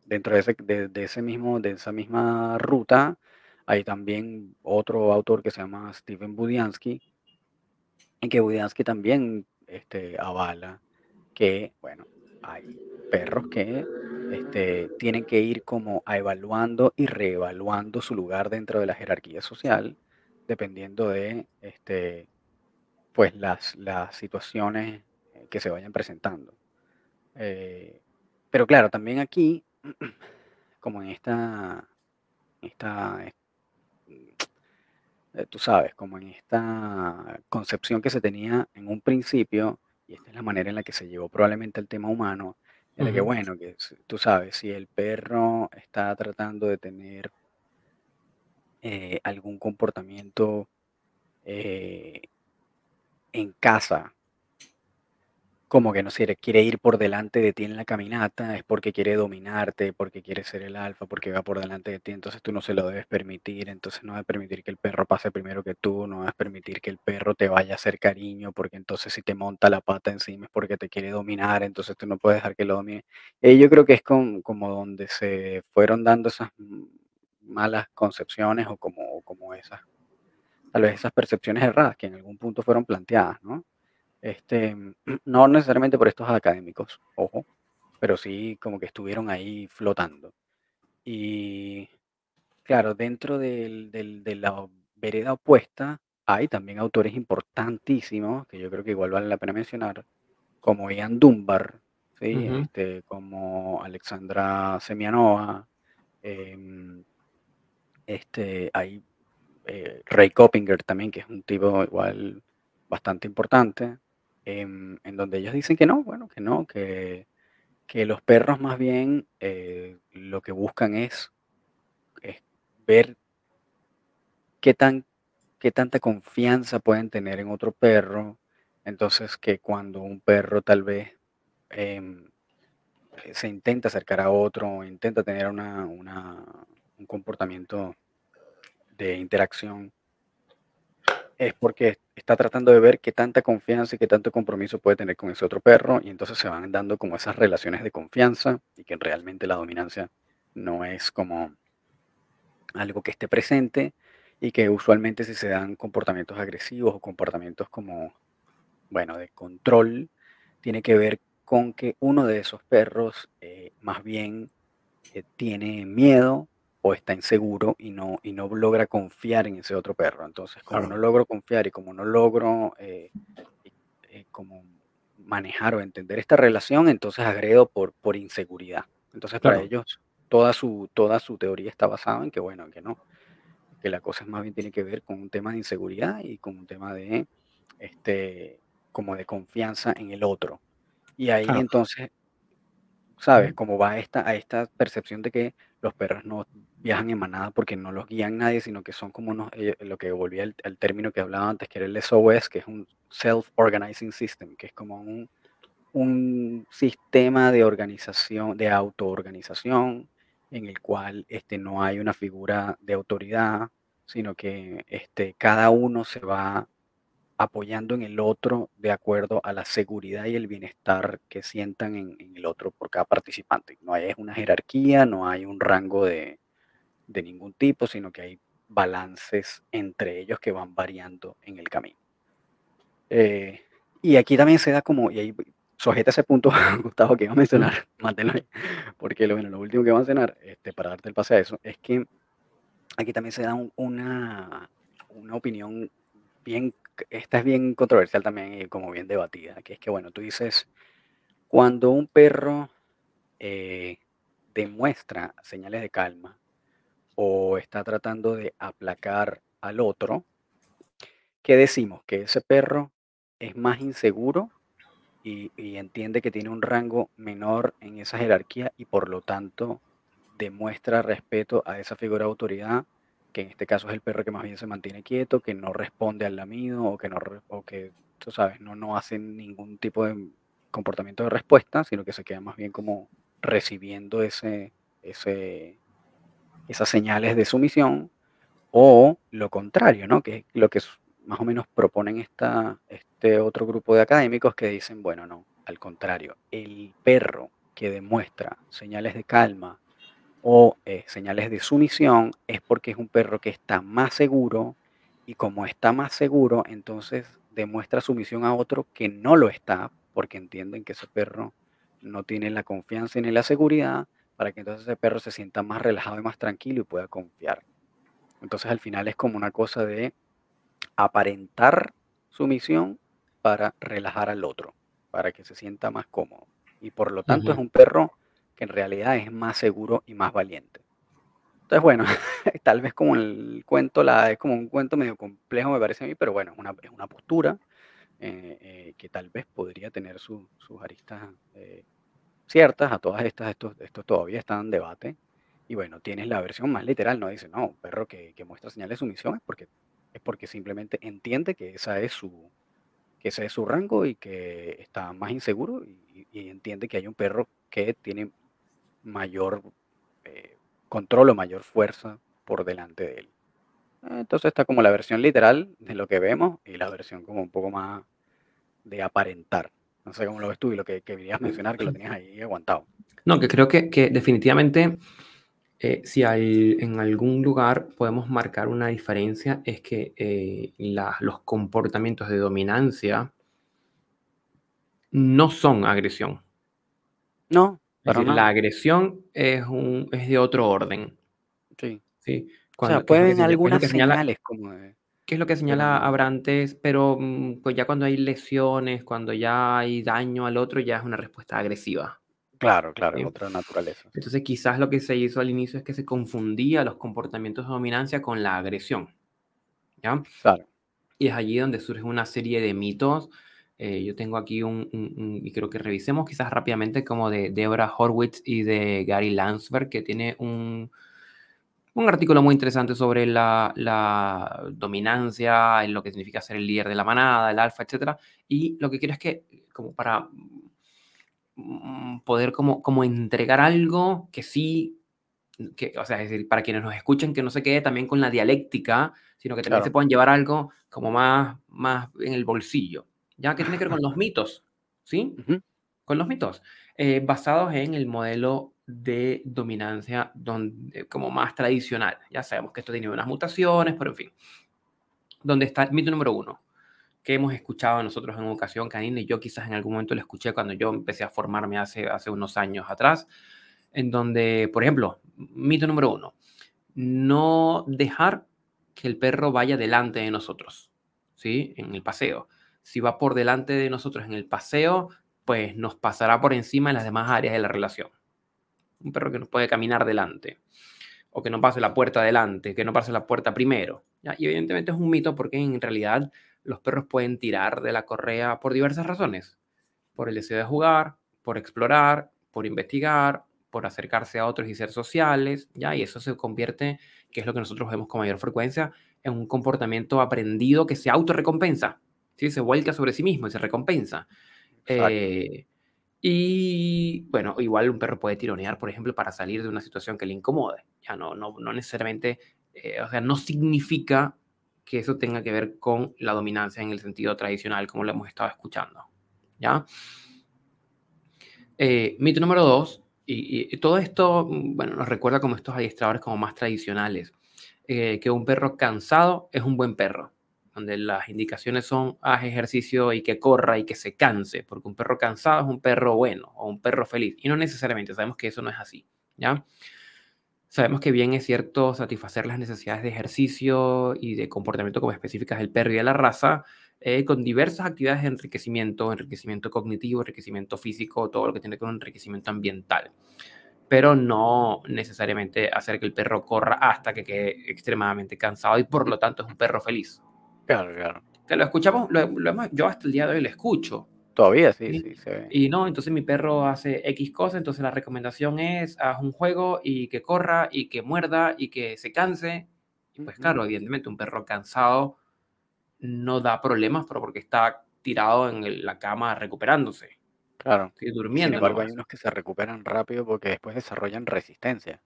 Dentro de ese, de, ese mismo, de esa misma ruta, hay también otro autor que se llama Steven Budiansky, y que Budiansky también este, avala que, bueno, hay perros que este, tienen que ir como a evaluando y reevaluando su lugar dentro de la jerarquía social, dependiendo de este, pues las, las situaciones eh, que se vayan presentando. Eh, pero claro, también aquí, como en esta esta, eh, tú sabes, como en esta concepción que se tenía en un principio, y esta es la manera en la que se llevó probablemente el tema humano, era que, ujú, bueno, que tú sabes, si el perro está tratando de tener eh, algún comportamiento eh, en casa, Como que no sé, quiere ir por delante de ti en la caminata, es porque quiere dominarte, porque quiere ser el alfa, porque va por delante de ti, entonces tú no se lo debes permitir, entonces no debes permitir que el perro pase primero que tú, no debes permitir que el perro te vaya a hacer cariño, porque entonces si te monta la pata encima es porque te quiere dominar, entonces tú no puedes dejar que lo domine. Y yo creo que es como donde se fueron dando esas malas concepciones o como, como esas, tal vez esas percepciones erradas que en algún punto fueron planteadas, ¿no? Este, no necesariamente por estos académicos, ojo, pero sí como que estuvieron ahí flotando. Y claro, dentro del, del- de la vereda opuesta hay también autores importantísimos que yo creo que igual vale la pena mencionar, como Ian Dunbar, ¿sí? Este, como Alexandra Semianova, em, este, hay eh, Ray Coppinger también, que es un tipo igual bastante importante, en donde ellos dicen que no, bueno, que no, que, que los perros más bien eh, lo que buscan es, es ver qué tan, qué tanta confianza pueden tener en otro perro. Entonces, que cuando un perro tal vez em, se intenta acercar a otro, intenta tener una, una- un comportamiento de interacción, es porque está tratando de ver qué tanta confianza y qué tanto compromiso puede tener con ese otro perro y entonces se van dando como esas relaciones de confianza y que realmente la dominancia no es como algo que esté presente y que usualmente si se dan comportamientos agresivos o comportamientos como, bueno, de control, tiene que ver con que uno de esos perros eh, más bien eh, tiene miedo o está inseguro y no, y no logra confiar en ese otro perro. Entonces, como no logro confiar y como no logro eh, como manejar o entender esta relación, entonces agredo por, por inseguridad. Entonces, para ellos, toda su, toda su teoría está basada en que, bueno, que no, que la cosa es más bien tiene que ver con un tema de inseguridad y con un tema de, este, como de confianza en el otro. Y ahí entonces, ¿sabes? Como va esta, a esta percepción de que los perros no viajan en manada porque no los guían nadie, sino que son como unos, eh, lo que volvía al, término que hablaba antes, que era el SOS, que es un Self-Organizing System, que es como un, un sistema de organización, de autoorganización, en el cual este, no hay una figura de autoridad, sino que este, cada uno se va apoyando en el otro de acuerdo a la seguridad y el bienestar que sientan en, el otro por cada participante. No hay una jerarquía, no hay un rango de, ningún tipo, sino que hay balances entre ellos que van variando en el camino. Eh, y aquí también se da como, y ahí sujeta ese punto, Gustavo, que iba a mencionar, manténlo ahí, porque lo, bueno, lo último que iba a mencionar, este, para darte el pase a eso, es que aquí también se da una, una opinión bien, esta es bien controversial también y como bien debatida, que es que, bueno, tú dices, cuando un perro eh, demuestra señales de calma o está tratando de aplacar al otro, ¿qué decimos? Que ese perro es más inseguro y, entiende que tiene un rango menor en esa jerarquía y por lo tanto demuestra respeto a esa figura de autoridad, que en este caso es el perro que más bien se mantiene quieto, que no responde al lamido o que no o que tú sabes, no, no hace ningún tipo de comportamiento de respuesta, sino que se queda más bien como recibiendo ese, ese, esas señales de sumisión, o lo contrario, ¿no? Que es lo que más o menos proponen esta, este otro grupo de académicos que dicen, bueno, no, al contrario, el perro que demuestra señales de calma o eh, señales de sumisión es porque es un perro que está más seguro y como está más seguro, entonces demuestra sumisión a otro que no lo está porque entienden que ese perro no tiene la confianza ni la seguridad para que entonces ese perro se sienta más relajado y más tranquilo y pueda confiar. Entonces al final es como una cosa de aparentar sumisión para relajar al otro, para que se sienta más cómodo. Y por lo tanto es un perro que en realidad es más seguro y más valiente. Entonces, bueno, tal vez como el cuento, la, es como un cuento medio complejo me parece a mí, pero bueno, una, es una postura eh, eh, que tal vez podría tener sus aristas eh, ciertas. A todas estas, estos, estos todavía están en debate. Y bueno, tienes la versión más literal, no dice, no, un perro que, que muestra señales de sumisión es porque es porque simplemente entiende que esa es su, que ese es su rango y que está más inseguro y, entiende que hay un perro que tiene mayor eh, control o mayor fuerza por delante de él. Entonces está como la versión literal de lo que vemos y la versión como un poco más de aparentar. No sé cómo lo ves tú y lo que, querías mencionar, que lo tenías ahí aguantado. No, que creo que, que definitivamente eh, si hay, en algún lugar podemos marcar una diferencia, es que eh, los comportamientos de dominancia no son agresión. No, la agresión es, un, es de otro orden. Sí. ¿sí? o sea, pueden algunas señales como ¿Qué es lo que señala Abrantes? Pero mm, pues ya cuando hay lesiones, cuando ya hay daño al otro, ya es una respuesta agresiva. Claro, claro, otra naturaleza. Entonces quizás lo que se hizo al inicio es que se confundía los comportamientos de dominancia con la agresión. ¿Ya? Claro. Y es allí donde surge una serie de mitos. Eh, yo tengo aquí un, y creo que revisemos quizás rápidamente como de Deborah Horwitz y de Gary Landsberg, que tiene un, un artículo muy interesante sobre la, la, dominancia, en lo que significa ser el líder de la manada, el alfa, etc. Y lo que quiero es que, como para Mm, poder como, como entregar algo que sí, que, o sea, es decir, para quienes nos escuchen, que no se quede también con la dialéctica, sino que también se puedan llevar algo como más, más en el bolsillo, ya que tiene que ver con los mitos, ¿sí? Con los mitos, eh, basados en el modelo de dominancia donde, como más tradicional. Ya sabemos que esto tiene unas mutaciones, pero en fin. Donde está el mito número uno, que hemos escuchado nosotros en educación canina, y yo quizás en algún momento lo escuché cuando yo empecé a formarme hace, hace unos años atrás, en donde, por ejemplo, mito número uno, no dejar que el perro vaya delante de nosotros, ¿sí? En el paseo. Si va por delante de nosotros en el paseo, pues nos pasará por encima en las demás áreas de la relación. Un perro que nos puede caminar delante, o que no pase la puerta delante, que no pase la puerta primero. Y evidentemente es un mito porque en realidad los perros pueden tirar de la correa por diversas razones. Por el deseo de jugar, por explorar, por investigar, por acercarse a otros y ser sociales, ¿ya? Y eso se convierte, que es lo que nosotros vemos con mayor frecuencia, en un comportamiento aprendido que se autorrecompensa, ¿sí? Se vuelca sobre sí mismo y se recompensa. Eh, y bueno, igual un perro puede tironear, por ejemplo, para salir de una situación que le incomode. Ya no, no, no necesariamente, eh, o sea, no significa que eso tenga que ver con la dominancia en el sentido tradicional, como lo hemos estado escuchando. ¿Ya? Eh, mito número dos, y, todo esto, mm, bueno, nos recuerda como estos adiestradores como más tradicionales, eh, que un perro cansado es un buen perro, donde las indicaciones son haz ejercicio y que corra y que se canse, porque un perro cansado es un perro bueno o un perro feliz, y no necesariamente, sabemos que eso no es así, ¿ya? Sabemos que bien es cierto satisfacer las necesidades de ejercicio y de comportamiento como específicas del perro y de la raza, eh, con diversas actividades de enriquecimiento, enriquecimiento cognitivo, enriquecimiento físico, todo lo que tiene que ver con enriquecimiento ambiental. Pero no necesariamente hacer que el perro corra hasta que quede extremadamente cansado y por lo tanto es un perro feliz. Claro, claro. Que lo escuchamos, lo, yo hasta el día de hoy lo escucho. Todavía sí, sí, sí, Y no, entonces mi perro hace X cosa, entonces la recomendación es haz un juego y que corra y que muerda y que se canse. Y pues claro, evidentemente un perro cansado no da problemas, pero porque está tirado en la cama recuperándose. Claro. durmiendo. Sin embargo, hay unos que se recuperan rápido porque después desarrollan resistencia.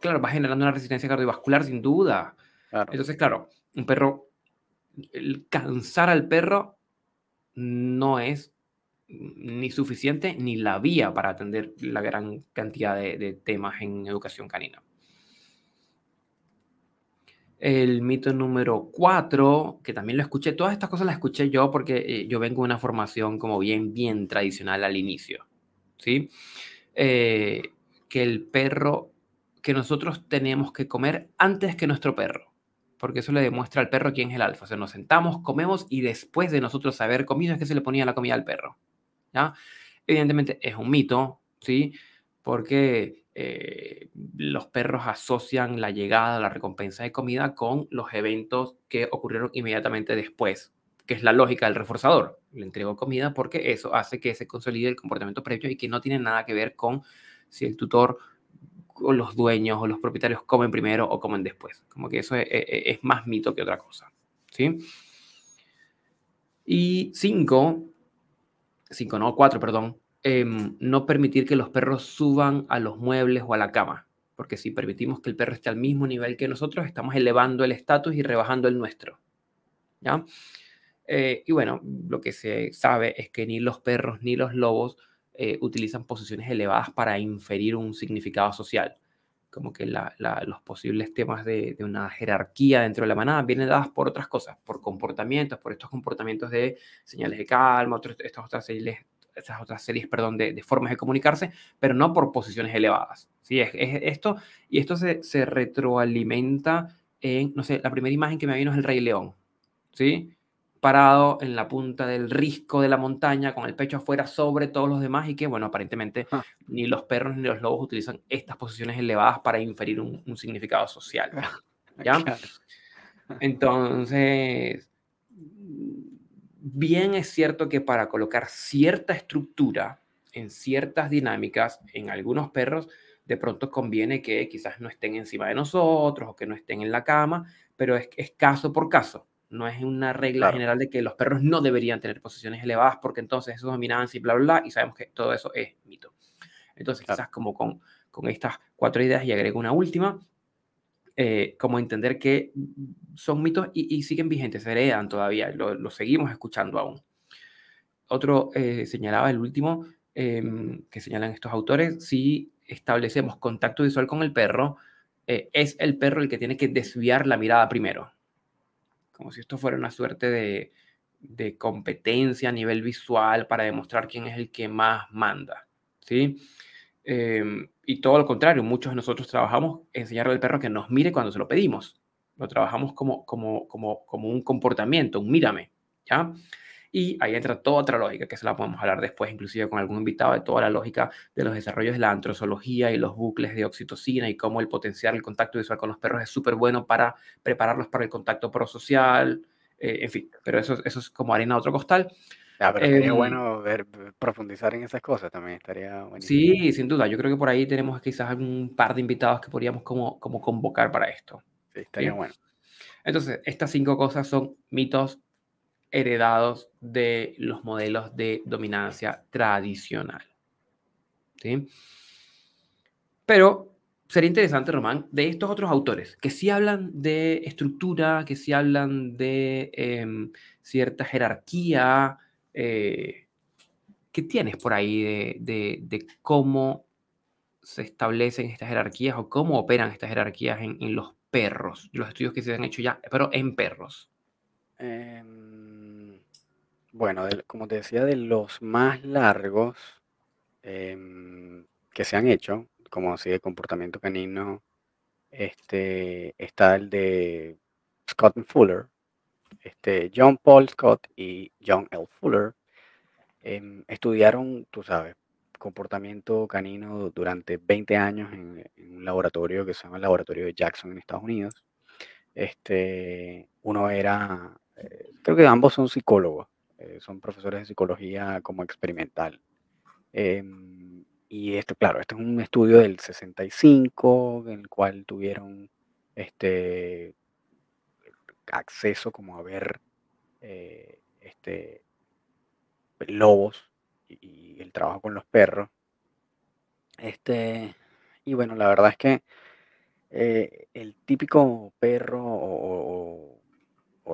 Claro, va generando una resistencia cardiovascular sin duda. Entonces, claro, un perro, el cansar al perro no es ni suficiente ni la vía para atender la gran cantidad de temas en educación canina. El mito número cuatro, que también lo escuché, todas estas cosas las escuché yo porque eh, yo vengo de una formación como bien, bien tradicional al inicio, ¿sí? Eh, que el perro, que nosotros tenemos que comer antes que nuestro perro, porque eso le demuestra al perro quién es el alfa. O sea, nos sentamos, comemos y después de nosotros haber comido es que se le ponía la comida al perro, ¿ya? Evidentemente es un mito, ¿sí? Porque eh, los perros asocian la llegada, la recompensa de comida con los eventos que ocurrieron inmediatamente después, que es la lógica del reforzador. Le entrego comida porque eso hace que se consolide el comportamiento previo y que no tiene nada que ver con si el tutor o los dueños o los propietarios comen primero o comen después. Como que eso es, más mito que otra cosa. ¿sí? Y cinco, cinco, no, cuatro, perdón, Em, no permitir que los perros suban a los muebles o a la cama, porque si permitimos que el perro esté al mismo nivel que nosotros, estamos elevando el estatus y rebajando el nuestro. ¿Ya? Eh, y bueno, lo que se sabe es que ni los perros ni los lobos eh, utilizan posiciones elevadas para inferir un significado social. Como que los posibles temas de, una jerarquía dentro de la manada vienen dadas por otras cosas, por comportamientos, por estos comportamientos de señales de calma, otros, estas otras señales, esas otras series, perdón, de, formas de comunicarse, pero no por posiciones elevadas. ¿sí? Es, esto, y esto se, se, retroalimenta en, no sé, la primera imagen que me vino es el Rey León, ¿sí? Parado en la punta del risco de la montaña, con el pecho afuera sobre todos los demás, y que, bueno, aparentemente ah. ni los perros ni los lobos utilizan estas posiciones elevadas para inferir un, un significado social. ¿Ya? Entonces, bien es cierto que para colocar cierta estructura en ciertas dinámicas en algunos perros, de pronto conviene que quizás no estén encima de nosotros o que no estén en la cama, pero es, caso por caso. No es una regla general de que los perros no deberían tener posiciones elevadas porque entonces eso es dominancia y bla, bla, bla, y sabemos que todo eso es mito. Entonces, quizás como con, con estas cuatro ideas y agrego una última, eh, como entender que son mitos y, siguen vigentes, se heredan todavía, lo, seguimos escuchando aún. Otro eh, señalaba, el último, em, que señalan estos autores, si establecemos contacto visual con el perro, eh, es el perro el que tiene que desviar la mirada primero. Como si esto fuera una suerte de, de competencia a nivel visual para demostrar quién es el que más manda. ¿sí? Em, y todo lo contrario, muchos de nosotros trabajamos enseñarle al perro que nos mire cuando se lo pedimos. Lo trabajamos como, como, como, como un comportamiento, un mírame, ¿ya? Y ahí entra toda otra lógica, que se la podemos hablar después, inclusive con algún invitado, de toda la lógica de los desarrollos de la antrozoología y los bucles de oxitocina y cómo el potenciar el contacto visual con los perros es súper bueno para prepararlos para el contacto prosocial, eh, en fin, pero eso, eso es como arena a otro costal. Ah, pero em, bueno ver, profundizar en esas cosas también, estaría buenísimo. Sí, sin duda. Yo creo que por ahí tenemos quizás un par de invitados que podríamos como, como convocar para esto. Sí, estaría bueno. Entonces, estas cinco cosas son mitos heredados de los modelos de dominancia tradicional. ¿Sí? Pero sería interesante, Román, de estos otros autores, que sí hablan de estructura, que sí hablan de em, cierta jerarquía, eh, ¿qué tienes por ahí de, cómo se establecen estas jerarquías o cómo operan estas jerarquías en, los perros, los estudios que se han hecho ya, pero en perros? Em, bueno, como te decía, de los más largos em, que se han hecho, como así de comportamiento canino, este, está el de Scott Fuller, este, John Paul Scott y John L. Fuller em, estudiaron, tú sabes, comportamiento canino durante 20 años en, un laboratorio que se llama el Laboratorio de Jackson en Estados Unidos. Este, uno era, eh, creo que ambos son psicólogos, eh, son profesores de psicología como experimental. Em, y esto, claro, este es un estudio del 65, en el cual tuvieron este, acceso como a ver eh, este, lobos y, el trabajo con los perros. Este, y bueno, la verdad es que eh, el típico perro o,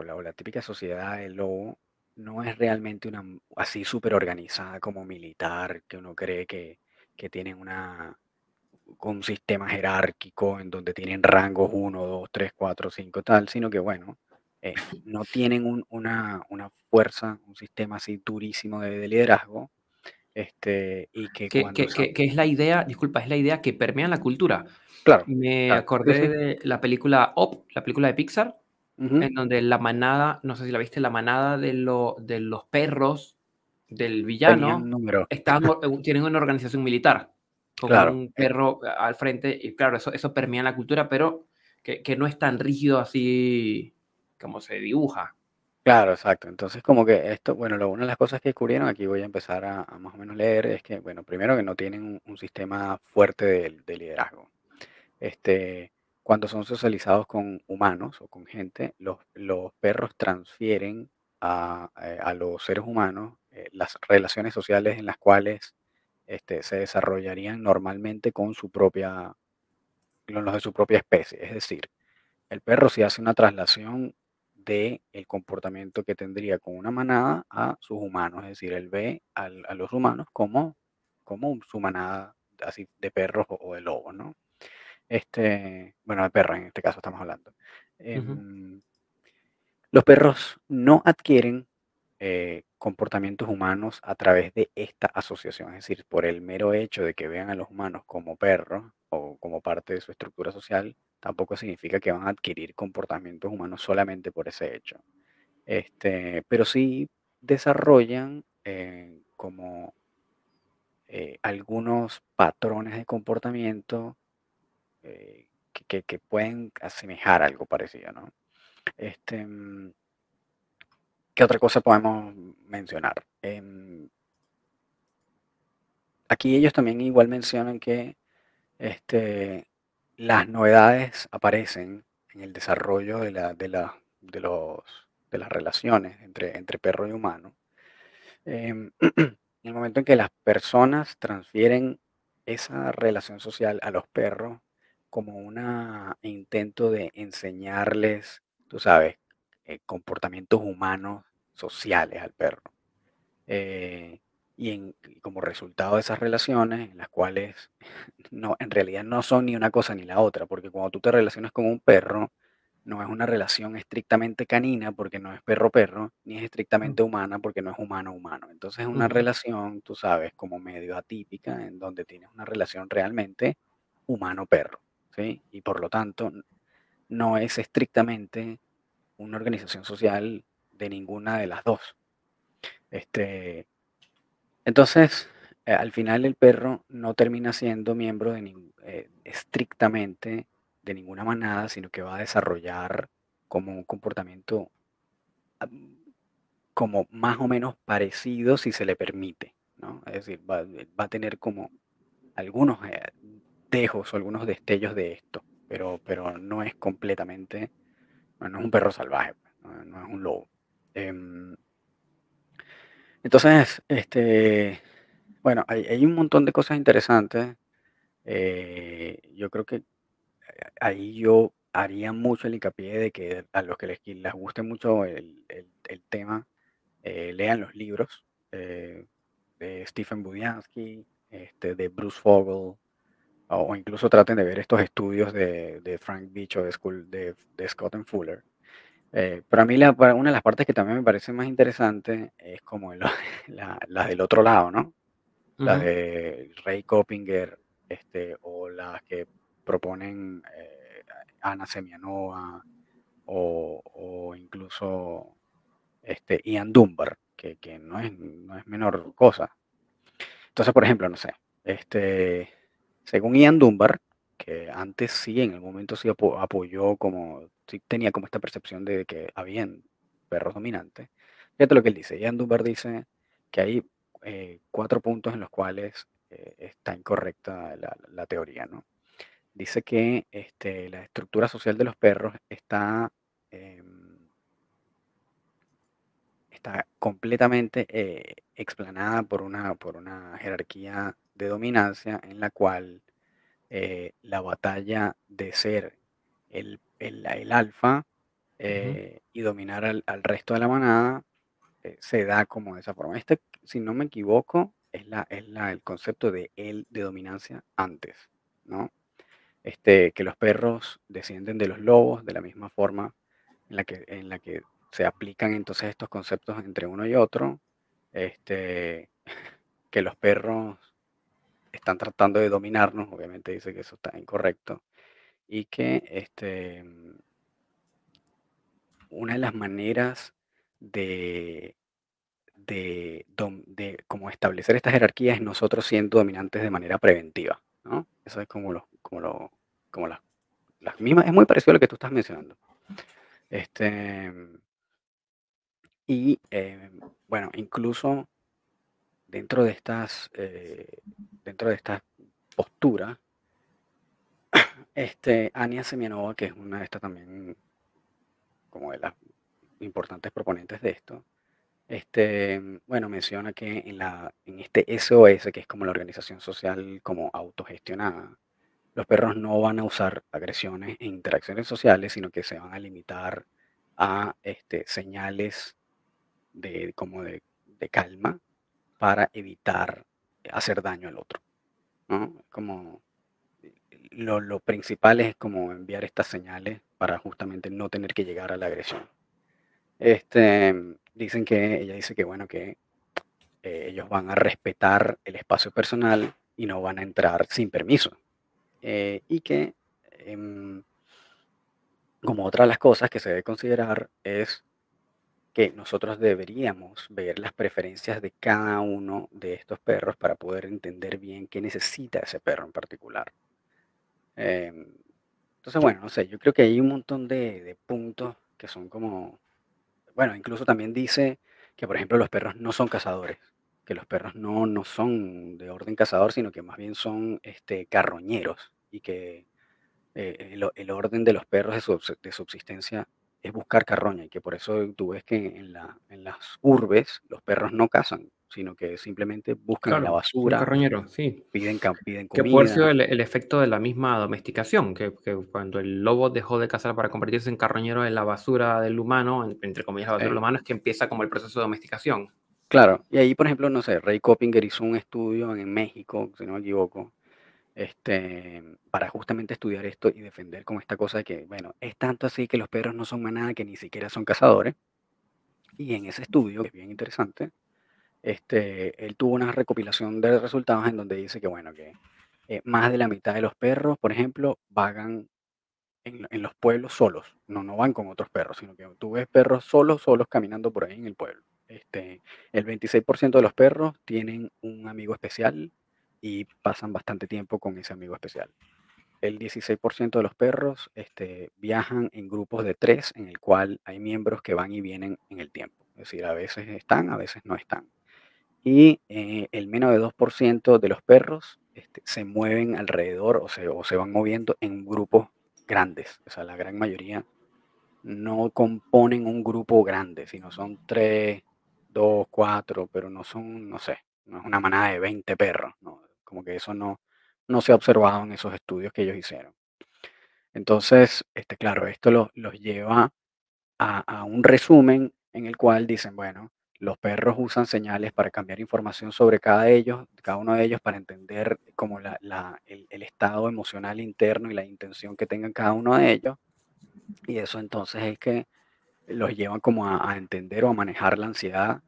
la, típica sociedad del lobo no es realmente una así súper organizada como militar, que uno cree que, que tienen una, un sistema jerárquico en donde tienen rangos 1, 2, 3, 4, 5, tal, sino que bueno, eh, no tienen una, fuerza, un sistema así durísimo de, liderazgo. Este, y que, que, es la idea, disculpa, es la idea que permea la cultura. Claro. Me acordé de la película Op, la película de Pixar, en donde la manada, no sé si la viste, la manada de, de los perros del villano están, tienen una organización militar con un eh perro al frente y claro, eso, eso permea la cultura, pero que, que no es tan rígido así como se dibuja. Claro, exacto. Entonces, como que esto, bueno, una de las cosas que descubrieron, aquí voy a empezar a, más o menos leer, es que, bueno, primero que no tienen un, sistema fuerte de, liderazgo. Este, cuando son socializados con humanos o con gente, los, perros transfieren a, eh, los seres humanos eh, las relaciones sociales en las cuales este, se desarrollarían normalmente con su propia, con los de su propia especie. Es decir, el perro si hace una traslación de el comportamiento que tendría con una manada a sus humanos, es decir, él ve a los humanos como, como su manada así de perros o, de lobos, ¿no? Este, bueno, de perro en este caso estamos hablando. Em, los perros no adquieren eh, comportamientos humanos a través de esta asociación, es decir, por el mero hecho de que vean a los humanos como perros o como parte de su estructura social, tampoco significa que van a adquirir comportamientos humanos solamente por ese hecho. Este, pero sí desarrollan eh, como eh, algunos patrones de comportamiento eh, que, pueden asemejar algo parecido, ¿no? Este, mm, ¿Qué otra cosa podemos mencionar? Em, aquí ellos también igual mencionan que este, las novedades aparecen en el desarrollo de, la, de, la, de, los, de las relaciones entre, entre perro y humano. Em, en el momento en que las personas transfieren esa relación social a los perros como una intento de enseñarles, tú sabes, eh, comportamientos humanos sociales al perro. Eh, y, en, y como resultado de esas relaciones, en las cuales no, en realidad no son ni una cosa ni la otra, porque cuando tú te relacionas con un perro, no es una relación estrictamente canina porque no es perro-perro, ni es Mm, estrictamente humana porque no es humano-humano. Entonces es una relación, tú sabes, como medio atípica, en donde tienes una relación realmente humano-perro, Y por lo tanto, no es estrictamente una organización social de ninguna de las dos. Este, entonces, eh, al final el perro no termina siendo miembro eh, estrictamente de ninguna manada, sino que va a desarrollar como un comportamiento am, como más o menos parecido si se le permite, ¿no? Es decir, va, eh, va a tener como algunos eh, dejos o algunos destellos de esto, pero, pero no es completamente, no es un perro salvaje, pues, no, es un lobo. Em, entonces, este, bueno, hay, un montón de cosas interesantes Eh, yo creo que ahí yo haría mucho el hincapié de que a los que les, les guste mucho el, el- tema, eh, lean los libros eh, de Stephen Budiansky, este, de Bruce Fogel, o, incluso traten de ver estos estudios de, de Frank Beach o de, School, de, de Scott and Fuller. Eh, pero a mí la, una de las partes que también me parece más interesante es como el- la, las del otro lado, ¿no? las de Ray Coppinger, este, o las que proponen eh, Ana Semianova, o, o incluso este, Ian Dunbar, que, que no, es, no es menor cosa. Entonces, por ejemplo, no sé, este, según Ian Dunbar, que antes sí, en el momento sí apo- apoyó como, sí tenía como esta percepción de que habían perros dominantes. Fíjate lo que él dice. Ian Dunbar dice que hay eh, cuatro puntos en los cuales eh, está incorrecta la, la teoría, ¿no? Dice que este, la estructura social de los perros está, em, está completamente eh, explanada por una, por una jerarquía de dominancia en la cual eh, la batalla de ser el, el- el alfa eh, y dominar al, al resto de la manada eh, se da como de esa forma. Este, si no me equivoco, es, la, es la, el concepto de el de dominancia antes, ¿no? Este, que los perros descienden de los lobos de la misma forma en la que, en la que se aplican entonces estos conceptos entre uno y otro, este, que los perros están tratando de dominarnos, obviamente dice que eso está incorrecto, y que este, una de las maneras de, de, como establecer esta jerarquía es nosotros siendo dominantes de manera preventiva, ¿no? Eso es como, lo, como, lo, como las, las mismas, es muy parecido a lo que tú estás mencionando. Este, y eh, bueno, incluso dentro de estas, eh, dentro de estas posturas, este, Ania Semianova, que es una de estas también como de las importantes proponentes de esto, este, bueno, menciona que en, la, en este SOS, que es como la organización social como autogestionada, los perros no van a usar agresiones e interacciones sociales, sino que se van a limitar a este, señales de, como de, de calma para evitar hacer daño al otro. Como lo, lo principal es como enviar estas señales para justamente no tener que llegar a la agresión. Este, dicen que, ella dice que bueno, que eh, ellos van a respetar el espacio personal y no van a entrar sin permiso. Eh, y que, em, como otra de las cosas que se debe considerar es que nosotros deberíamos ver las preferencias de cada uno de estos perros para poder entender bien qué necesita ese perro en particular. Em, entonces, bueno, no sé, yo creo que hay un montón de, puntos que son como Bueno, incluso también dice que, por ejemplo, los perros no son cazadores, que los perros no, no son de orden cazador, sino que más bien son este, carroñeros y que eh, el, orden de los perros de subsistencia es buscar carroña y que por eso tú ves que en, la, en las urbes los perros no cazan, sino que simplemente buscan la Claro, son basura, carroñeros, sí. piden, piden Que puede comida. el, el efecto de la misma domesticación, que, que cuando el lobo dejó de cazar para convertirse en carroñero en la basura del humano, en- entre comillas la basura del eh, humano, es que empieza como el proceso de domesticación. claro, y ahí, por ejemplo, no sé, Ray Coppinger hizo un estudio en México, si no me equivoco, este, para justamente estudiar esto y defender como esta cosa de que, bueno, es tanto así que los perros no son manada que ni siquiera son cazadores. Y en ese estudio, que es bien interesante, este, él tuvo una recopilación de resultados en donde dice que, bueno, que eh, más de la mitad de los perros, por ejemplo, vagan en, en los pueblos solos. No, no van con otros perros, sino que tú ves perros solos, solos caminando por ahí en el pueblo. Este, el 26% de los perros tienen un amigo especial y pasan bastante tiempo con ese amigo especial. El 16% de los perros este, viajan en grupos de tres, en el cual hay miembros que van y vienen en el tiempo. Es decir, a veces están, a veces no están. Y eh, el menos de 2% de los perros este, se mueven alrededor o se, o se van moviendo en grupos grandes. O sea, la gran mayoría no componen un grupo grande, sino son tres, dos, cuatro, pero no son, no sé, no es una manada de 20 perros. ¿no? Como que eso no, no se ha observado en esos estudios que ellos hicieron. Entonces, este, claro, esto lo- los lleva a, a un resumen en el cual dicen, bueno, los perros usan señales para cambiar información sobre cada, ellos, cada uno de ellos para entender como la, el estado emocional interno y la intención que tengan cada uno de ellos. Y eso entonces es que los llevan como a, a entender o a manejar la ansiedad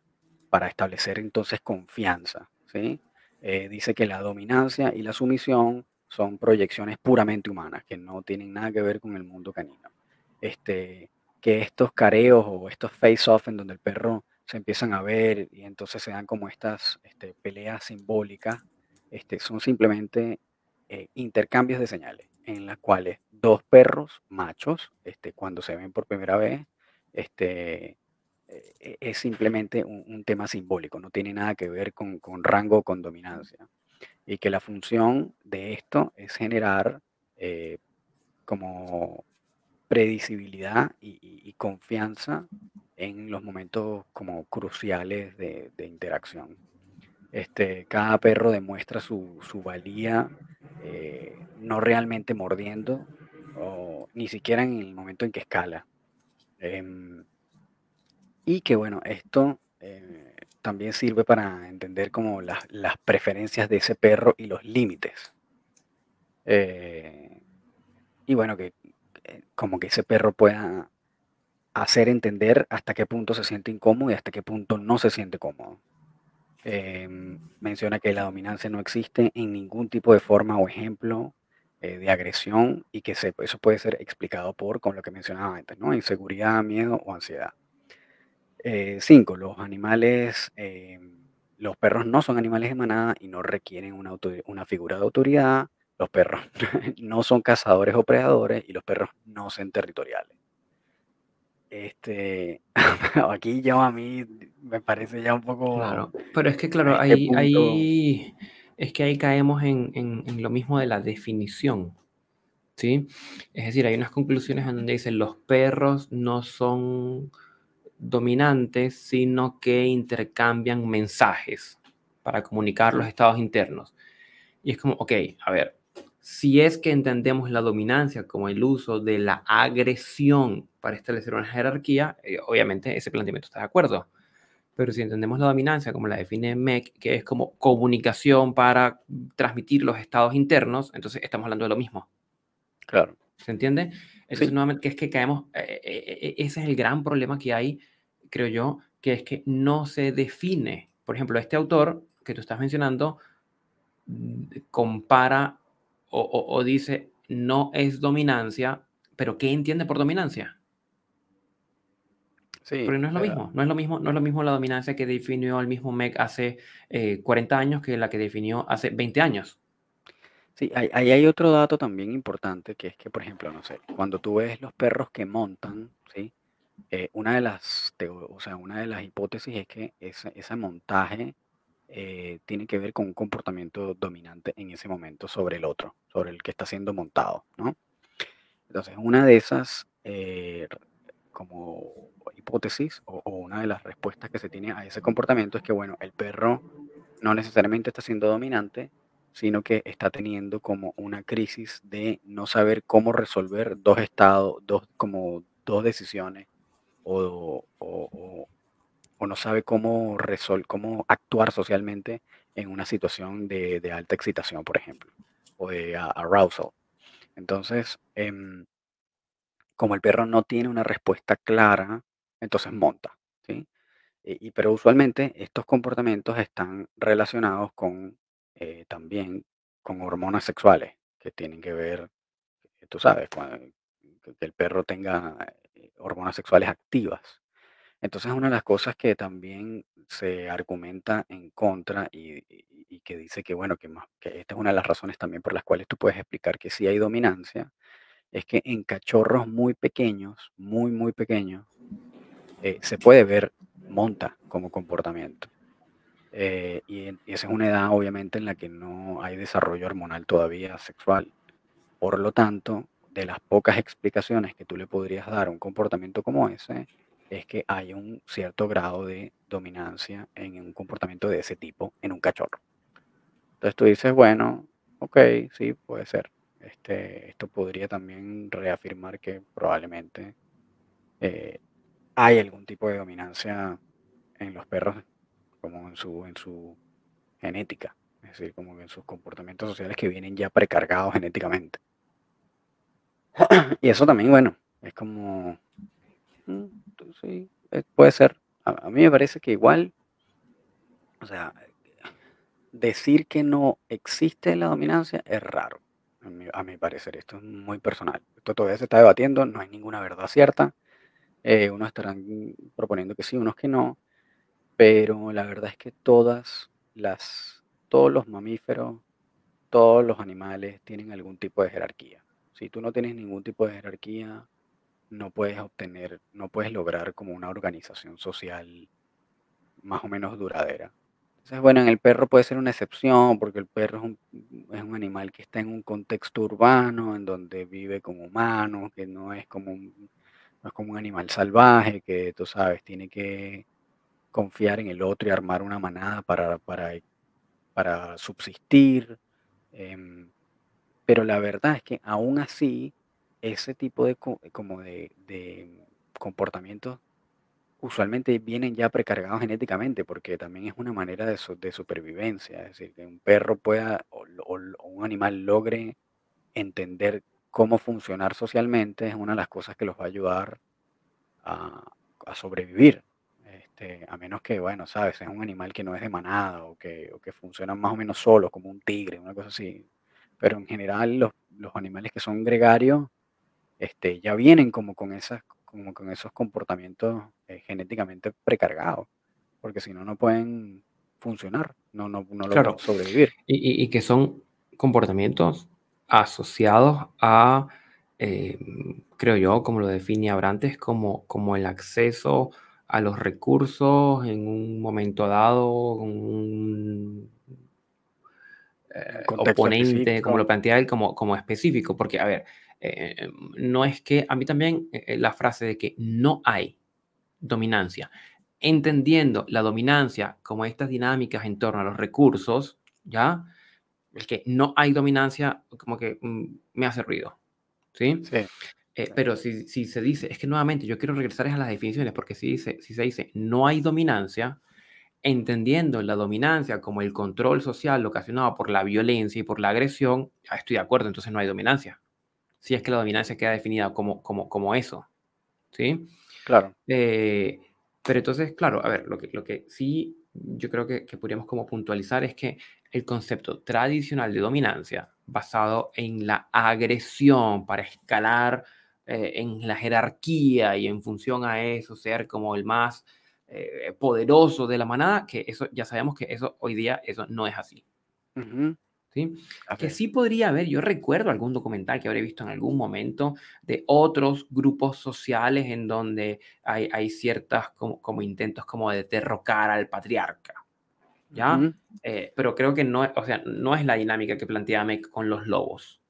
para establecer entonces confianza, ¿sí? Eh, dice que la dominancia y la sumisión son proyecciones puramente humanas, que no tienen nada que ver con el mundo canino. Este, que estos careos o estos face-off en donde el perro se empiezan a ver y entonces se dan como estas este, peleas simbólicas, este, son simplemente eh, intercambios de señales en las cuales dos perros machos, este, cuando se ven por primera vez, este, es simplemente un, un tema simbólico, no tiene nada que ver con, con rango o con dominancia. Y que la función de esto es generar eh, como predecibilidad y, y- y confianza en los momentos como cruciales de, de interacción. Este, cada perro demuestra su, su valía eh, no realmente mordiendo o ni siquiera en el momento en que escala. Em, y que bueno, esto eh, también sirve para entender como las, las preferencias de ese perro y los límites. Eh, y bueno, que eh, como que ese perro pueda hacer entender hasta qué punto se siente incómodo y hasta qué punto no se siente cómodo. Menciona que la dominancia no existe en ningún tipo de forma o ejemplo de agresión y que eso puede ser explicado por, con lo que mencionaba antes, ¿no? Inseguridad, miedo o ansiedad. Eh, cinco, los animales, em, los perros no son animales de manada y no requieren una, figura de autoridad. Los perros no son cazadores o predadores y los perros no son territoriales. Este, aquí yo a mí me parece ya un poco Claro, pero es que, claro, este ahí, punto, ahí es que ahí caemos en, en- en lo mismo de la definición, ¿sí? Es decir, hay unas conclusiones en donde dicen los perros no son dominantes, sino que intercambian mensajes para comunicar los estados internos. Y es como, ok, a ver, si es que entendemos la dominancia como el uso de la agresión para establecer una jerarquía, eh, obviamente ese planteamiento está de acuerdo. Pero si entendemos la dominancia como la define MEC, que es como comunicación para transmitir los estados internos, entonces estamos hablando de lo mismo. Claro, ¿Se entiende? Entonces, sí, nuevamente, que es que caemos, eh, eh, eh, ese es el gran problema que hay, creo yo, que es que no se define. Por ejemplo, este autor que tú estás mencionando mm, compara o, o- o dice no es dominancia, pero ¿qué entiende por dominancia? sí, Porque no es lo eh, mismo, no es lo mismo, no es lo mismo la dominancia que definió el mismo MEC hace eh, 40 años que la que definió hace 20 años. Sí, ahí hay otro dato también importante que es que, por ejemplo, no sé, cuando tú ves los perros que montan, ¿sí? Eh, una de las, o sea, una de las hipótesis es que ese, montaje eh, tiene que ver con un comportamiento dominante en ese momento sobre el otro, sobre el que está siendo montado, ¿no? Entonces, una de esas eh, como hipótesis o una de las respuestas que se tiene a ese comportamiento es que, bueno, el perro no necesariamente está siendo dominante, sino que está teniendo como una crisis de no saber cómo resolver dos estados, dos, como dos decisiones, o, o- o- no sabe cómo, resol- cómo actuar socialmente en una situación de, de alta excitación, por ejemplo, o de arousal. Entonces, em, como el perro no tiene una respuesta clara, entonces monta, ¿sí? Y- pero usualmente estos comportamientos están relacionados con eh, también con hormonas sexuales que tienen que ver, eh, tú sabes, cua- que el perro tenga eh, hormonas sexuales activas. Entonces, una de las cosas que también se argumenta en contra y, que dice que, bueno, que, más, que esta es una de las razones también por las cuales tú puedes explicar que sí hay dominancia, es que en cachorros muy pequeños, muy, muy pequeños, se puede ver monta como comportamiento. Eh, y, y esa es una edad, obviamente, en la que no hay desarrollo hormonal todavía sexual. Por lo tanto, de las pocas explicaciones que tú le podrías dar a un comportamiento como ese, es que hay un cierto grado de dominancia en un comportamiento de ese tipo en un cachorro. Entonces tú dices, bueno, ok, sí, puede ser. Este, esto podría también reafirmar que probablemente eh, hay algún tipo de dominancia en los perros, como en su, en su genética, es decir, como en sus comportamientos sociales que vienen ya precargados genéticamente. Y eso también, bueno, es como, mm, tú- sí, eh, puede ser. A, mí me parece que igual, o sea, decir que no existe la dominancia es raro, a mi, a mi parecer. Esto es muy personal. Esto todavía se está debatiendo, no hay ninguna verdad cierta. Eh, unos estarán proponiendo que sí, unos que no. Pero la verdad es que todas las, todos los mamíferos, todos los animales tienen algún tipo de jerarquía. Si tú no tienes ningún tipo de jerarquía, no puedes obtener, no puedes lograr como una organización social más o menos duradera. Entonces, bueno, en el perro puede ser una excepción, porque el perro es un, es un animal que está en un contexto urbano, en donde vive con humanos, que no es como no es como un animal salvaje, que tú sabes, tiene que confiar en el otro y armar una manada para, para, para subsistir. em, pero la verdad es que aún así, ese tipo de, co- como de, comportamientos usualmente vienen ya precargados genéticamente, porque también es una manera de, de supervivencia. Es decir, que un perro pueda o, o un animal logre entender cómo funcionar socialmente, es una de las cosas que los va a ayudar a, a sobrevivir. Este, a menos que, bueno, sabes, es un animal que no es de manada o que, o que funciona más o menos solo, como un tigre, una cosa así. Pero en general los, los animales que son gregarios este, ya vienen como con, esas, como con esos comportamientos eh, genéticamente precargados, porque si no, no pueden funcionar, no, no, no logran Claro, sobrevivir. y, y- y que son comportamientos asociados a, eh, creo yo, como lo define Abrantes, como, como el acceso a los recursos en un momento dado, con un eh, oponente, como lo plantea él, como, como específico, porque, a ver, eh, no es que a mí también eh, la frase de que no hay dominancia, entendiendo la dominancia como estas dinámicas en torno a los recursos, ¿ya? El que no hay dominancia, como que mm, me hace ruido, ¿sí? Sí, Eh, pero si, si se dice, es que nuevamente yo quiero regresar a las definiciones, porque si, dice, si se dice no hay dominancia, entendiendo la dominancia como el control social ocasionado por la violencia y por la agresión, estoy de acuerdo, entonces no hay dominancia. Si es que la dominancia queda definida como, como, como eso, ¿sí? Claro. Eh, pero entonces, claro, a ver, lo que, lo que sí yo creo que, que podríamos como puntualizar es que el concepto tradicional de dominancia, basado en la agresión para escalar eh, en la jerarquía y en función a eso ser como el más eh, poderoso de la manada, que eso ya sabemos que eso hoy día eso no es así. Ujú. ¿sí? Así Que sí podría haber, yo recuerdo algún documental que habré visto en algún momento de otros grupos sociales en donde hay, hay ciertas como, como intentos como de derrocar al patriarca, ¿ya? Ujú. Eh, pero creo que no, o sea, no es la dinámica que plantea Meg con los lobos,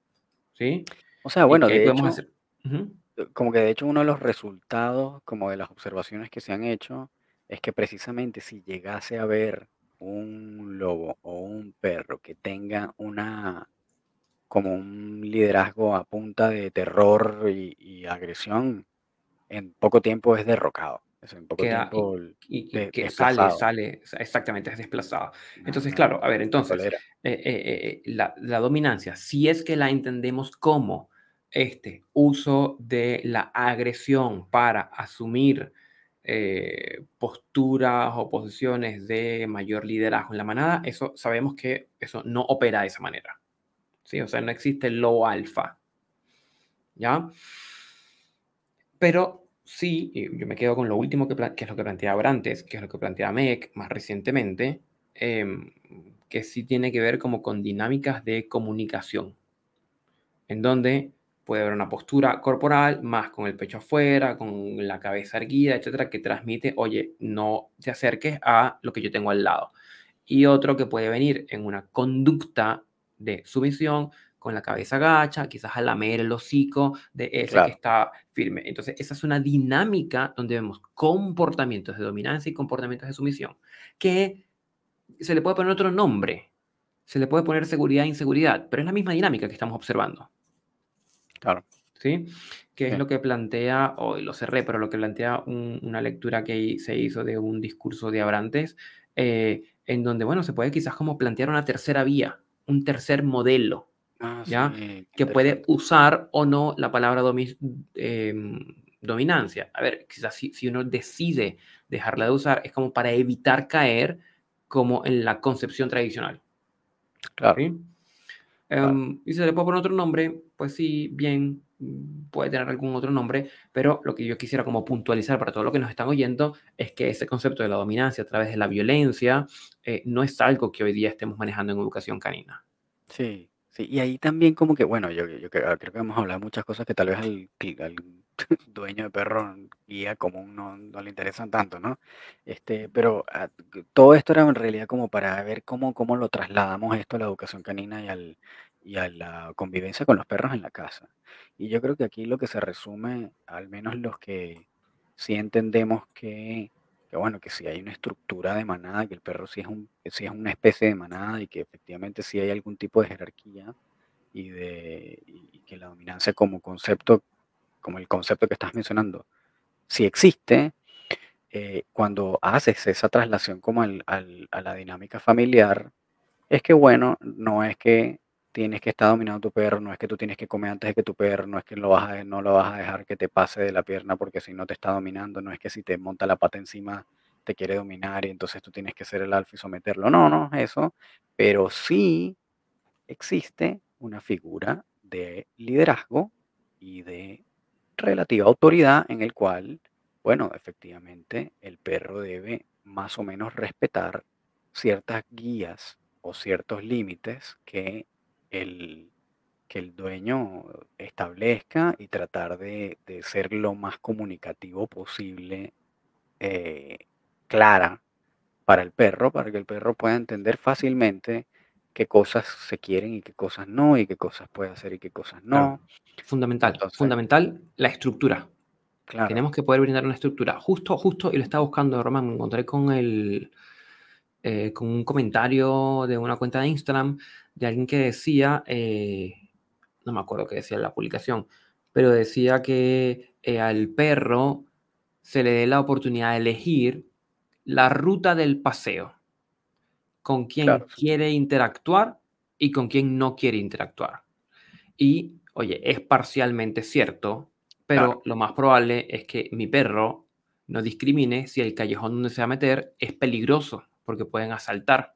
¿sí? O sea, Y bueno, de hecho, hacer... Ujú. como que de hecho uno de los resultados, como de las observaciones que se han hecho, es que precisamente si llegase a haber un lobo o un perro que tenga una como un liderazgo a punta de terror y, y agresión, en poco tiempo es derrocado. Es en poco queda y, tiempo y- y de- que sale, desplazado. sale, exactamente, es desplazado. No, Entonces, claro, a ver, entonces, tolera. eh, eh, eh, la, la dominancia, si es que la entendemos como este uso de la agresión para asumir eh, posturas o posiciones de mayor liderazgo en la manada, eso sabemos que eso no opera de esa manera. ¿sí? O sea, no existe el lobo alfa. ¿Ya? Pero sí, yo me quedo con lo último que es lo que planteaba antes, que es lo que planteaba MEC más recientemente, em, que sí tiene que ver como con dinámicas de comunicación, en donde puede haber una postura corporal más con el pecho afuera, con la cabeza erguida, etcétera, que transmite, oye, no te acerques a lo que yo tengo al lado. Y otro que puede venir en una conducta de sumisión, con la cabeza agacha, quizás a lamer el hocico de ese Claro. que está firme. Entonces, esa es una dinámica donde vemos comportamientos de dominancia y comportamientos de sumisión, que se le puede poner otro nombre, se le puede poner seguridad e inseguridad, pero es la misma dinámica que estamos observando. Claro. ¿sí? Que es lo que plantea, hoy lo cerré, pero lo que plantea un- una lectura que se hizo de un discurso de Abrantes, eh, en donde, bueno, se puede quizás como plantear una tercera vía, un tercer modelo, Ah, ¿ya? sí, que puede usar o no la palabra domi- em, dominancia. A ver, quizás si, si uno decide dejarla de usar, es como para evitar caer como en la concepción tradicional. Claro. ¿sí? Em, y si se le puede poner otro nombre, pues sí, bien, mm, puede tener algún otro nombre, pero lo que yo quisiera como puntualizar para todos los que nos están oyendo es que ese concepto de la dominancia a través de la violencia eh, no es algo que hoy día estemos manejando en educación canina. Sí, sí, y ahí también como que, bueno, yo, yo creo, que hemos hablado muchas cosas que tal vez al, al dueño de perro guía común no, no le interesan tanto, ¿no? Este, pero ah, que todo esto era en realidad como para ver cómo, cómo lo trasladamos esto a la educación canina y, al, y a la convivencia con los perros en la casa. Y yo creo que aquí lo que se resume, al menos los que sí entendemos que, que bueno, que si hay una estructura de manada, que el perro sí es un, sí es una especie de manada y que efectivamente sí hay algún tipo de jerarquía y de y que la dominancia como concepto, como el concepto que estás mencionando, si existe, eh, cuando haces esa traslación como al- al- a la dinámica familiar, es que bueno, no es que tienes que estar dominando tu perro, no es que tú tienes que comer antes de que tu perro, no es que lo vas a, no lo vas a dejar que te pase de la pierna porque si no te está dominando, no es que si te monta la pata encima te quiere dominar y entonces tú tienes que ser el alfa y someterlo. No, no es eso, pero sí existe una figura de liderazgo y de relativa autoridad en el cual, bueno, efectivamente el perro debe más o menos respetar ciertas guías o ciertos límites que el, que el dueño establezca y tratar de, ser lo más comunicativo posible, eh, clara para el perro, para que el perro pueda entender fácilmente qué cosas se quieren y qué cosas no, y qué cosas puede hacer y qué cosas Claro. no. Fundamental, Entonces, fundamental la estructura. claro, Tenemos que poder brindar una estructura. Justo, justo, y lo estaba buscando, Román, me encontré con el, eh, con un comentario de una cuenta de Instagram de alguien que decía, eh, no me acuerdo qué decía en la publicación, pero decía que eh, al perro se le dé la oportunidad de elegir la ruta del paseo, con quién claro, quiere interactuar y con quién no quiere interactuar. Y, oye, es parcialmente cierto, pero claro, lo más probable es que mi perro no discrimine si el callejón donde se va a meter es peligroso, porque pueden asaltar,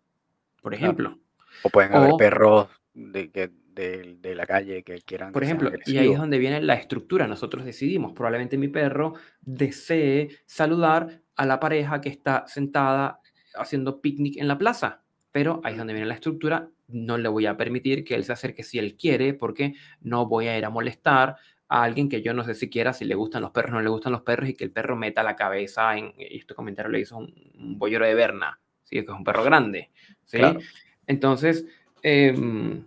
por claro. ejemplo. O pueden haber perros de, que, de, de la calle que quieran por ejemplo, y ahí es donde viene la estructura. Nosotros decidimos, probablemente mi perro desee saludar a la pareja que está sentada haciendo picnic en la plaza, pero ahí es donde viene la estructura. No le voy a permitir que él se acerque si él quiere, porque no voy a ir a molestar a alguien que yo no sé siquiera si le gustan los perros o no le gustan los perros y que el perro meta la cabeza en, y este comentario le hizo un, un boyero de Berna, ¿sí? que es un perro grande, ¿sí? Claro. Entonces, em,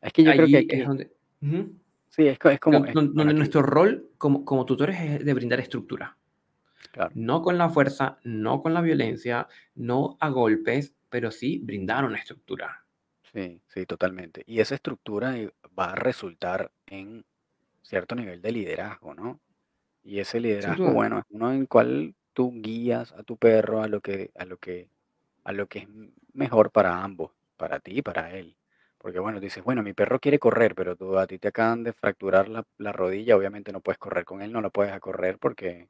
Es que yo creo que allí aquí, es donde... Ujú. Sí, es, co- es como, es- Donde nuestro rol como, como tutores es de brindar estructura. Claro, No con la fuerza, no con la violencia, no a golpes, pero sí brindar una estructura. sí, sí, totalmente. Y esa estructura eh, va a resultar en cierto nivel de liderazgo, ¿no? Y ese liderazgo, bueno, es uno en el cual tú guías a tu perro a lo que, a lo que, a lo que es mejor para ambos, para ti y para él. Porque bueno, dices, bueno, mi perro quiere correr, pero tú a ti te acaban de fracturar la, la rodilla, obviamente no puedes correr con él, no lo puedes a correr porque,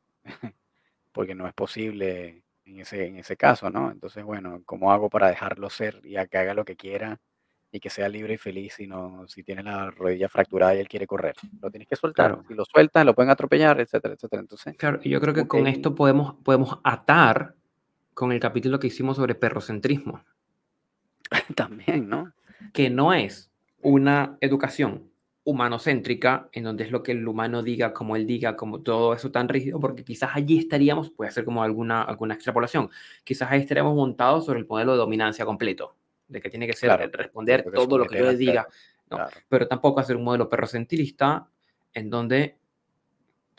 porque no es posible en ese, en ese caso, ¿no? Entonces, bueno, ¿cómo hago para dejarlo ser y a que haga lo que quiera y que sea libre y feliz si no, si tiene la rodilla fracturada y él quiere correr? Lo tienes que soltar. Claro, Si lo sueltas, lo pueden atropellar, etcétera, etcétera. Entonces, claro. Yo creo que con esto podemos, podemos atar con el capítulo que hicimos sobre perrocentrismo, también, ¿no? que no es una educación humanocéntrica, en donde es lo que el humano diga, como él diga, como todo eso tan rígido, porque quizás allí estaríamos, puede ser como alguna, alguna extrapolación, quizás ahí estaríamos montados sobre el modelo de dominancia completo, de que tiene que ser claro, responder todo lo que yo le diga. ¿no? Claro, Pero tampoco hacer un modelo perrocentrista en donde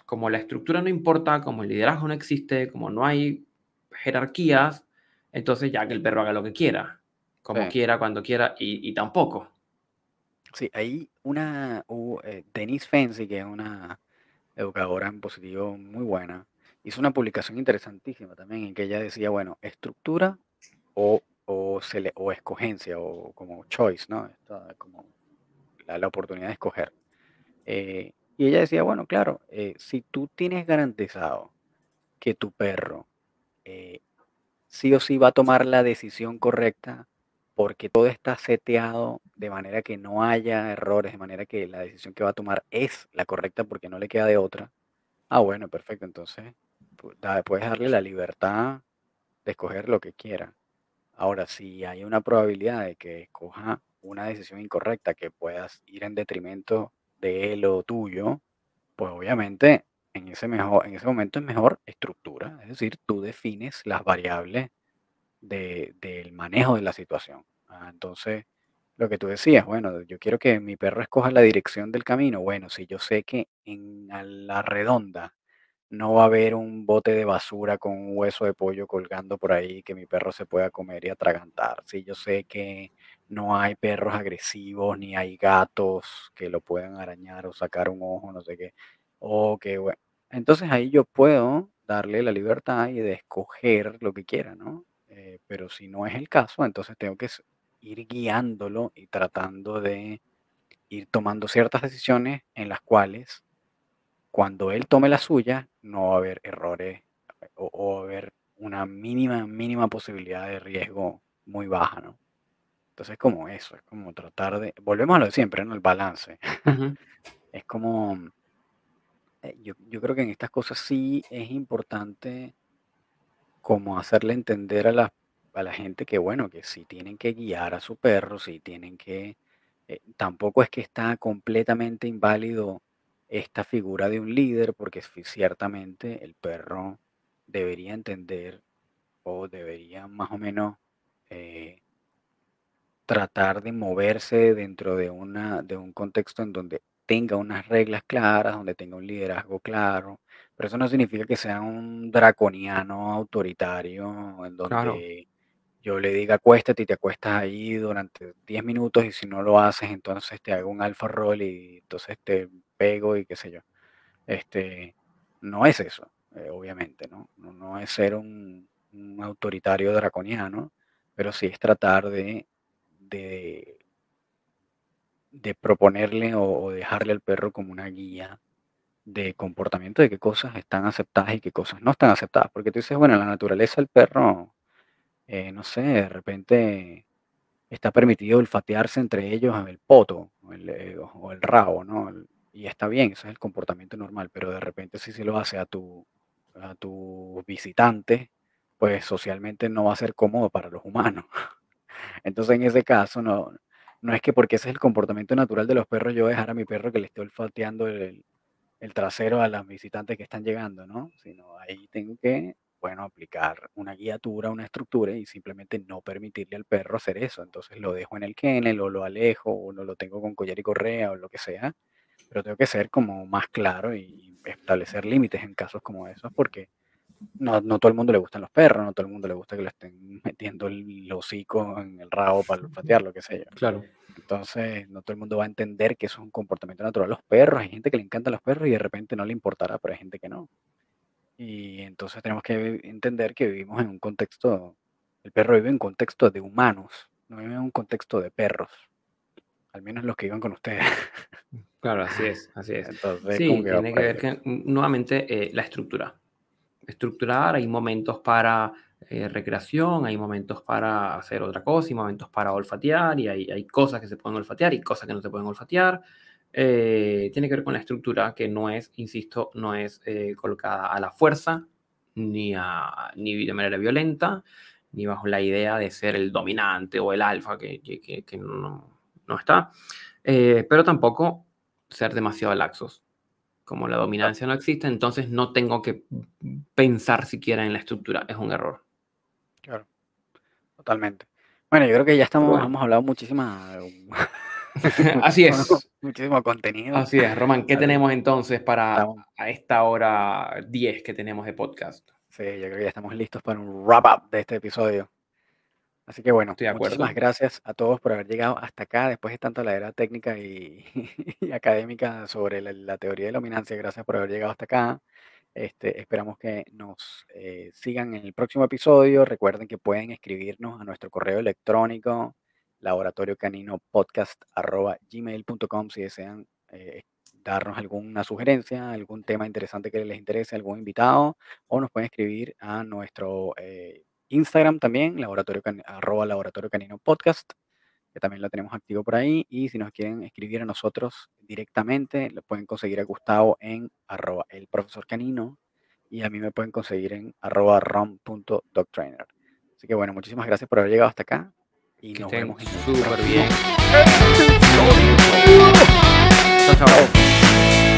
como la estructura no importa, como el liderazgo no existe, como no hay jerarquías, entonces ya que el perro haga lo que quiera, como sí. quiera, cuando quiera, y, y tampoco. Sí, hay una, eh, Denise Fancy, que es una educadora en positivo muy buena, hizo una publicación interesantísima también en que ella decía, bueno, estructura o, o, sele- o escogencia o como choice, ¿no? Como la, la oportunidad de escoger. Eh, y ella decía, bueno, claro, eh, si tú tienes garantizado que tu perro sí o sí va a tomar la decisión correcta porque todo está seteado de manera que no haya errores, de manera que la decisión que va a tomar es la correcta porque no le queda de otra. Ah, bueno, perfecto. Entonces, puedes darle la libertad de escoger lo que quiera. Ahora, si hay una probabilidad de que escoja una decisión incorrecta que puedas ir en detrimento de él o tuyo, pues obviamente en ese, mejor, en ese momento es mejor estructura. Es decir, tú defines las variables de- del manejo de la situación. Ah, entonces, lo que tú decías, bueno, yo quiero que mi perro escoja la dirección del camino. Bueno, si yo sé que en la redonda no va a haber un bote de basura con un hueso de pollo colgando por ahí que mi perro se pueda comer y atragantar. Si yo sé que no hay perros agresivos ni hay gatos que lo puedan arañar o sacar un ojo, no sé qué. O que, bueno. Entonces ahí yo puedo darle la libertad y de escoger lo que quiera, ¿no? Eh, pero si no es el caso, entonces tengo que ir guiándolo y tratando de ir tomando ciertas decisiones en las cuales cuando él tome la suya, no va a haber errores o, o va a haber una mínima, mínima posibilidad de riesgo muy baja, ¿no? Entonces, como eso, es como tratar de, volvemos a lo de siempre, ¿no? El balance. Ujú, Es como, eh, yo, yo creo que en estas cosas sí es importante como hacerle entender a la, a la gente que, bueno, que si tienen que guiar a su perro, si tienen que, eh, tampoco es que está completamente inválido esta figura de un líder, porque ciertamente el perro debería entender o debería más o menos eh, tratar de moverse dentro de, una, de un contexto en donde tenga unas reglas claras, donde tenga un liderazgo claro, pero eso no significa que sea un draconiano autoritario en Claro, donde yo le diga acuéstate y te acuestas ahí durante 10 minutos y si no lo haces entonces te hago un alfa roll y entonces te pego y qué sé yo. Este, no es eso, eh, obviamente, ¿no? No, es ser un, autoritario draconiano, pero sí es tratar de, de, proponerle o, o dejarle al perro como una guía de comportamiento de qué cosas están aceptadas y qué cosas no están aceptadas. Porque tú dices, bueno, en la naturaleza el perro, eh, no sé, de repente está permitido olfatearse entre ellos el poto o el, eh, o el rabo, ¿no? Y está bien, ese es el comportamiento normal, pero de repente si se lo hace a tu, a visitante, pues socialmente no va a ser cómodo para los humanos. Entonces en ese caso no, no es que porque ese es el comportamiento natural de los perros, yo dejar a mi perro que le esté olfateando el, el trasero a las visitantes que están llegando, ¿no? Sino ahí tengo que, bueno, aplicar una guiatura, una estructura y simplemente no permitirle al perro hacer eso. Entonces lo dejo en el kennel o lo alejo o no lo tengo con collar y correa o lo que sea, pero tengo que ser como más claro y establecer límites en casos como esos, porque no, no todo el mundo le gustan los perros, no todo el mundo le gusta que le estén metiendo el hocico en el rabo para olfatear, lo que sea. Claro. Entonces, no todo el mundo va a entender que eso es un comportamiento natural. Los perros, hay gente que le encantan los perros y de repente no le importará, pero hay gente que no. Y entonces tenemos que entender que vivimos en un contexto, el perro vive en un contexto de humanos, no vive en un contexto de perros. Al menos los que viven con ustedes. Claro, así es, así es. Entonces, Sí, tiene que ver que, mm, nuevamente, eh, la estructura. Estructurar, hay momentos para eh, recreación, hay momentos para hacer otra cosa, y momentos para olfatear, y hay, hay cosas que se pueden olfatear y cosas que no se pueden olfatear. Eh, tiene que ver con la estructura que no es, insisto, no es eh, colocada a la fuerza, ni, a, ni de manera violenta, ni bajo la idea de ser el dominante o el alfa, que, que- que- no, no está. Eh, pero tampoco ser demasiado laxos. Como la dominancia no existe, entonces no tengo que pensar siquiera en la estructura. Es un error. Claro, totalmente. Bueno, yo creo que ya estamos, bueno. hemos hablado muchísima, Así es. muchísimo contenido. Así es, Román. ¿Qué tenemos entonces para a esta hora 10 que tenemos de podcast? Sí, yo creo que ya estamos listos para un wrap up de este episodio. Así que bueno, Estoy de acuerdo. muchísimas gracias a todos por haber llegado hasta acá después de tanta ladera técnica y, y académica sobre la, la teoría de la dominancia. Gracias por haber llegado hasta acá. Este, esperamos que nos eh, sigan en el próximo episodio. Recuerden que pueden escribirnos a nuestro correo electrónico laboratoriocaninopodcast.gmail.com si desean eh, darnos alguna sugerencia, algún tema interesante que les interese, algún invitado, o nos pueden escribir a nuestro eh, Instagram también, laboratorio arroba laboratorio canino podcast, que también lo tenemos activo por ahí. Y si nos quieren escribir a nosotros directamente, lo pueden conseguir a Gustavo en arroba el profesor canino y a mí me pueden conseguir en arroba rom.dogtrainer. Así que bueno, muchísimas gracias por haber llegado hasta acá y Que nos estén súper bien. Chao, chao.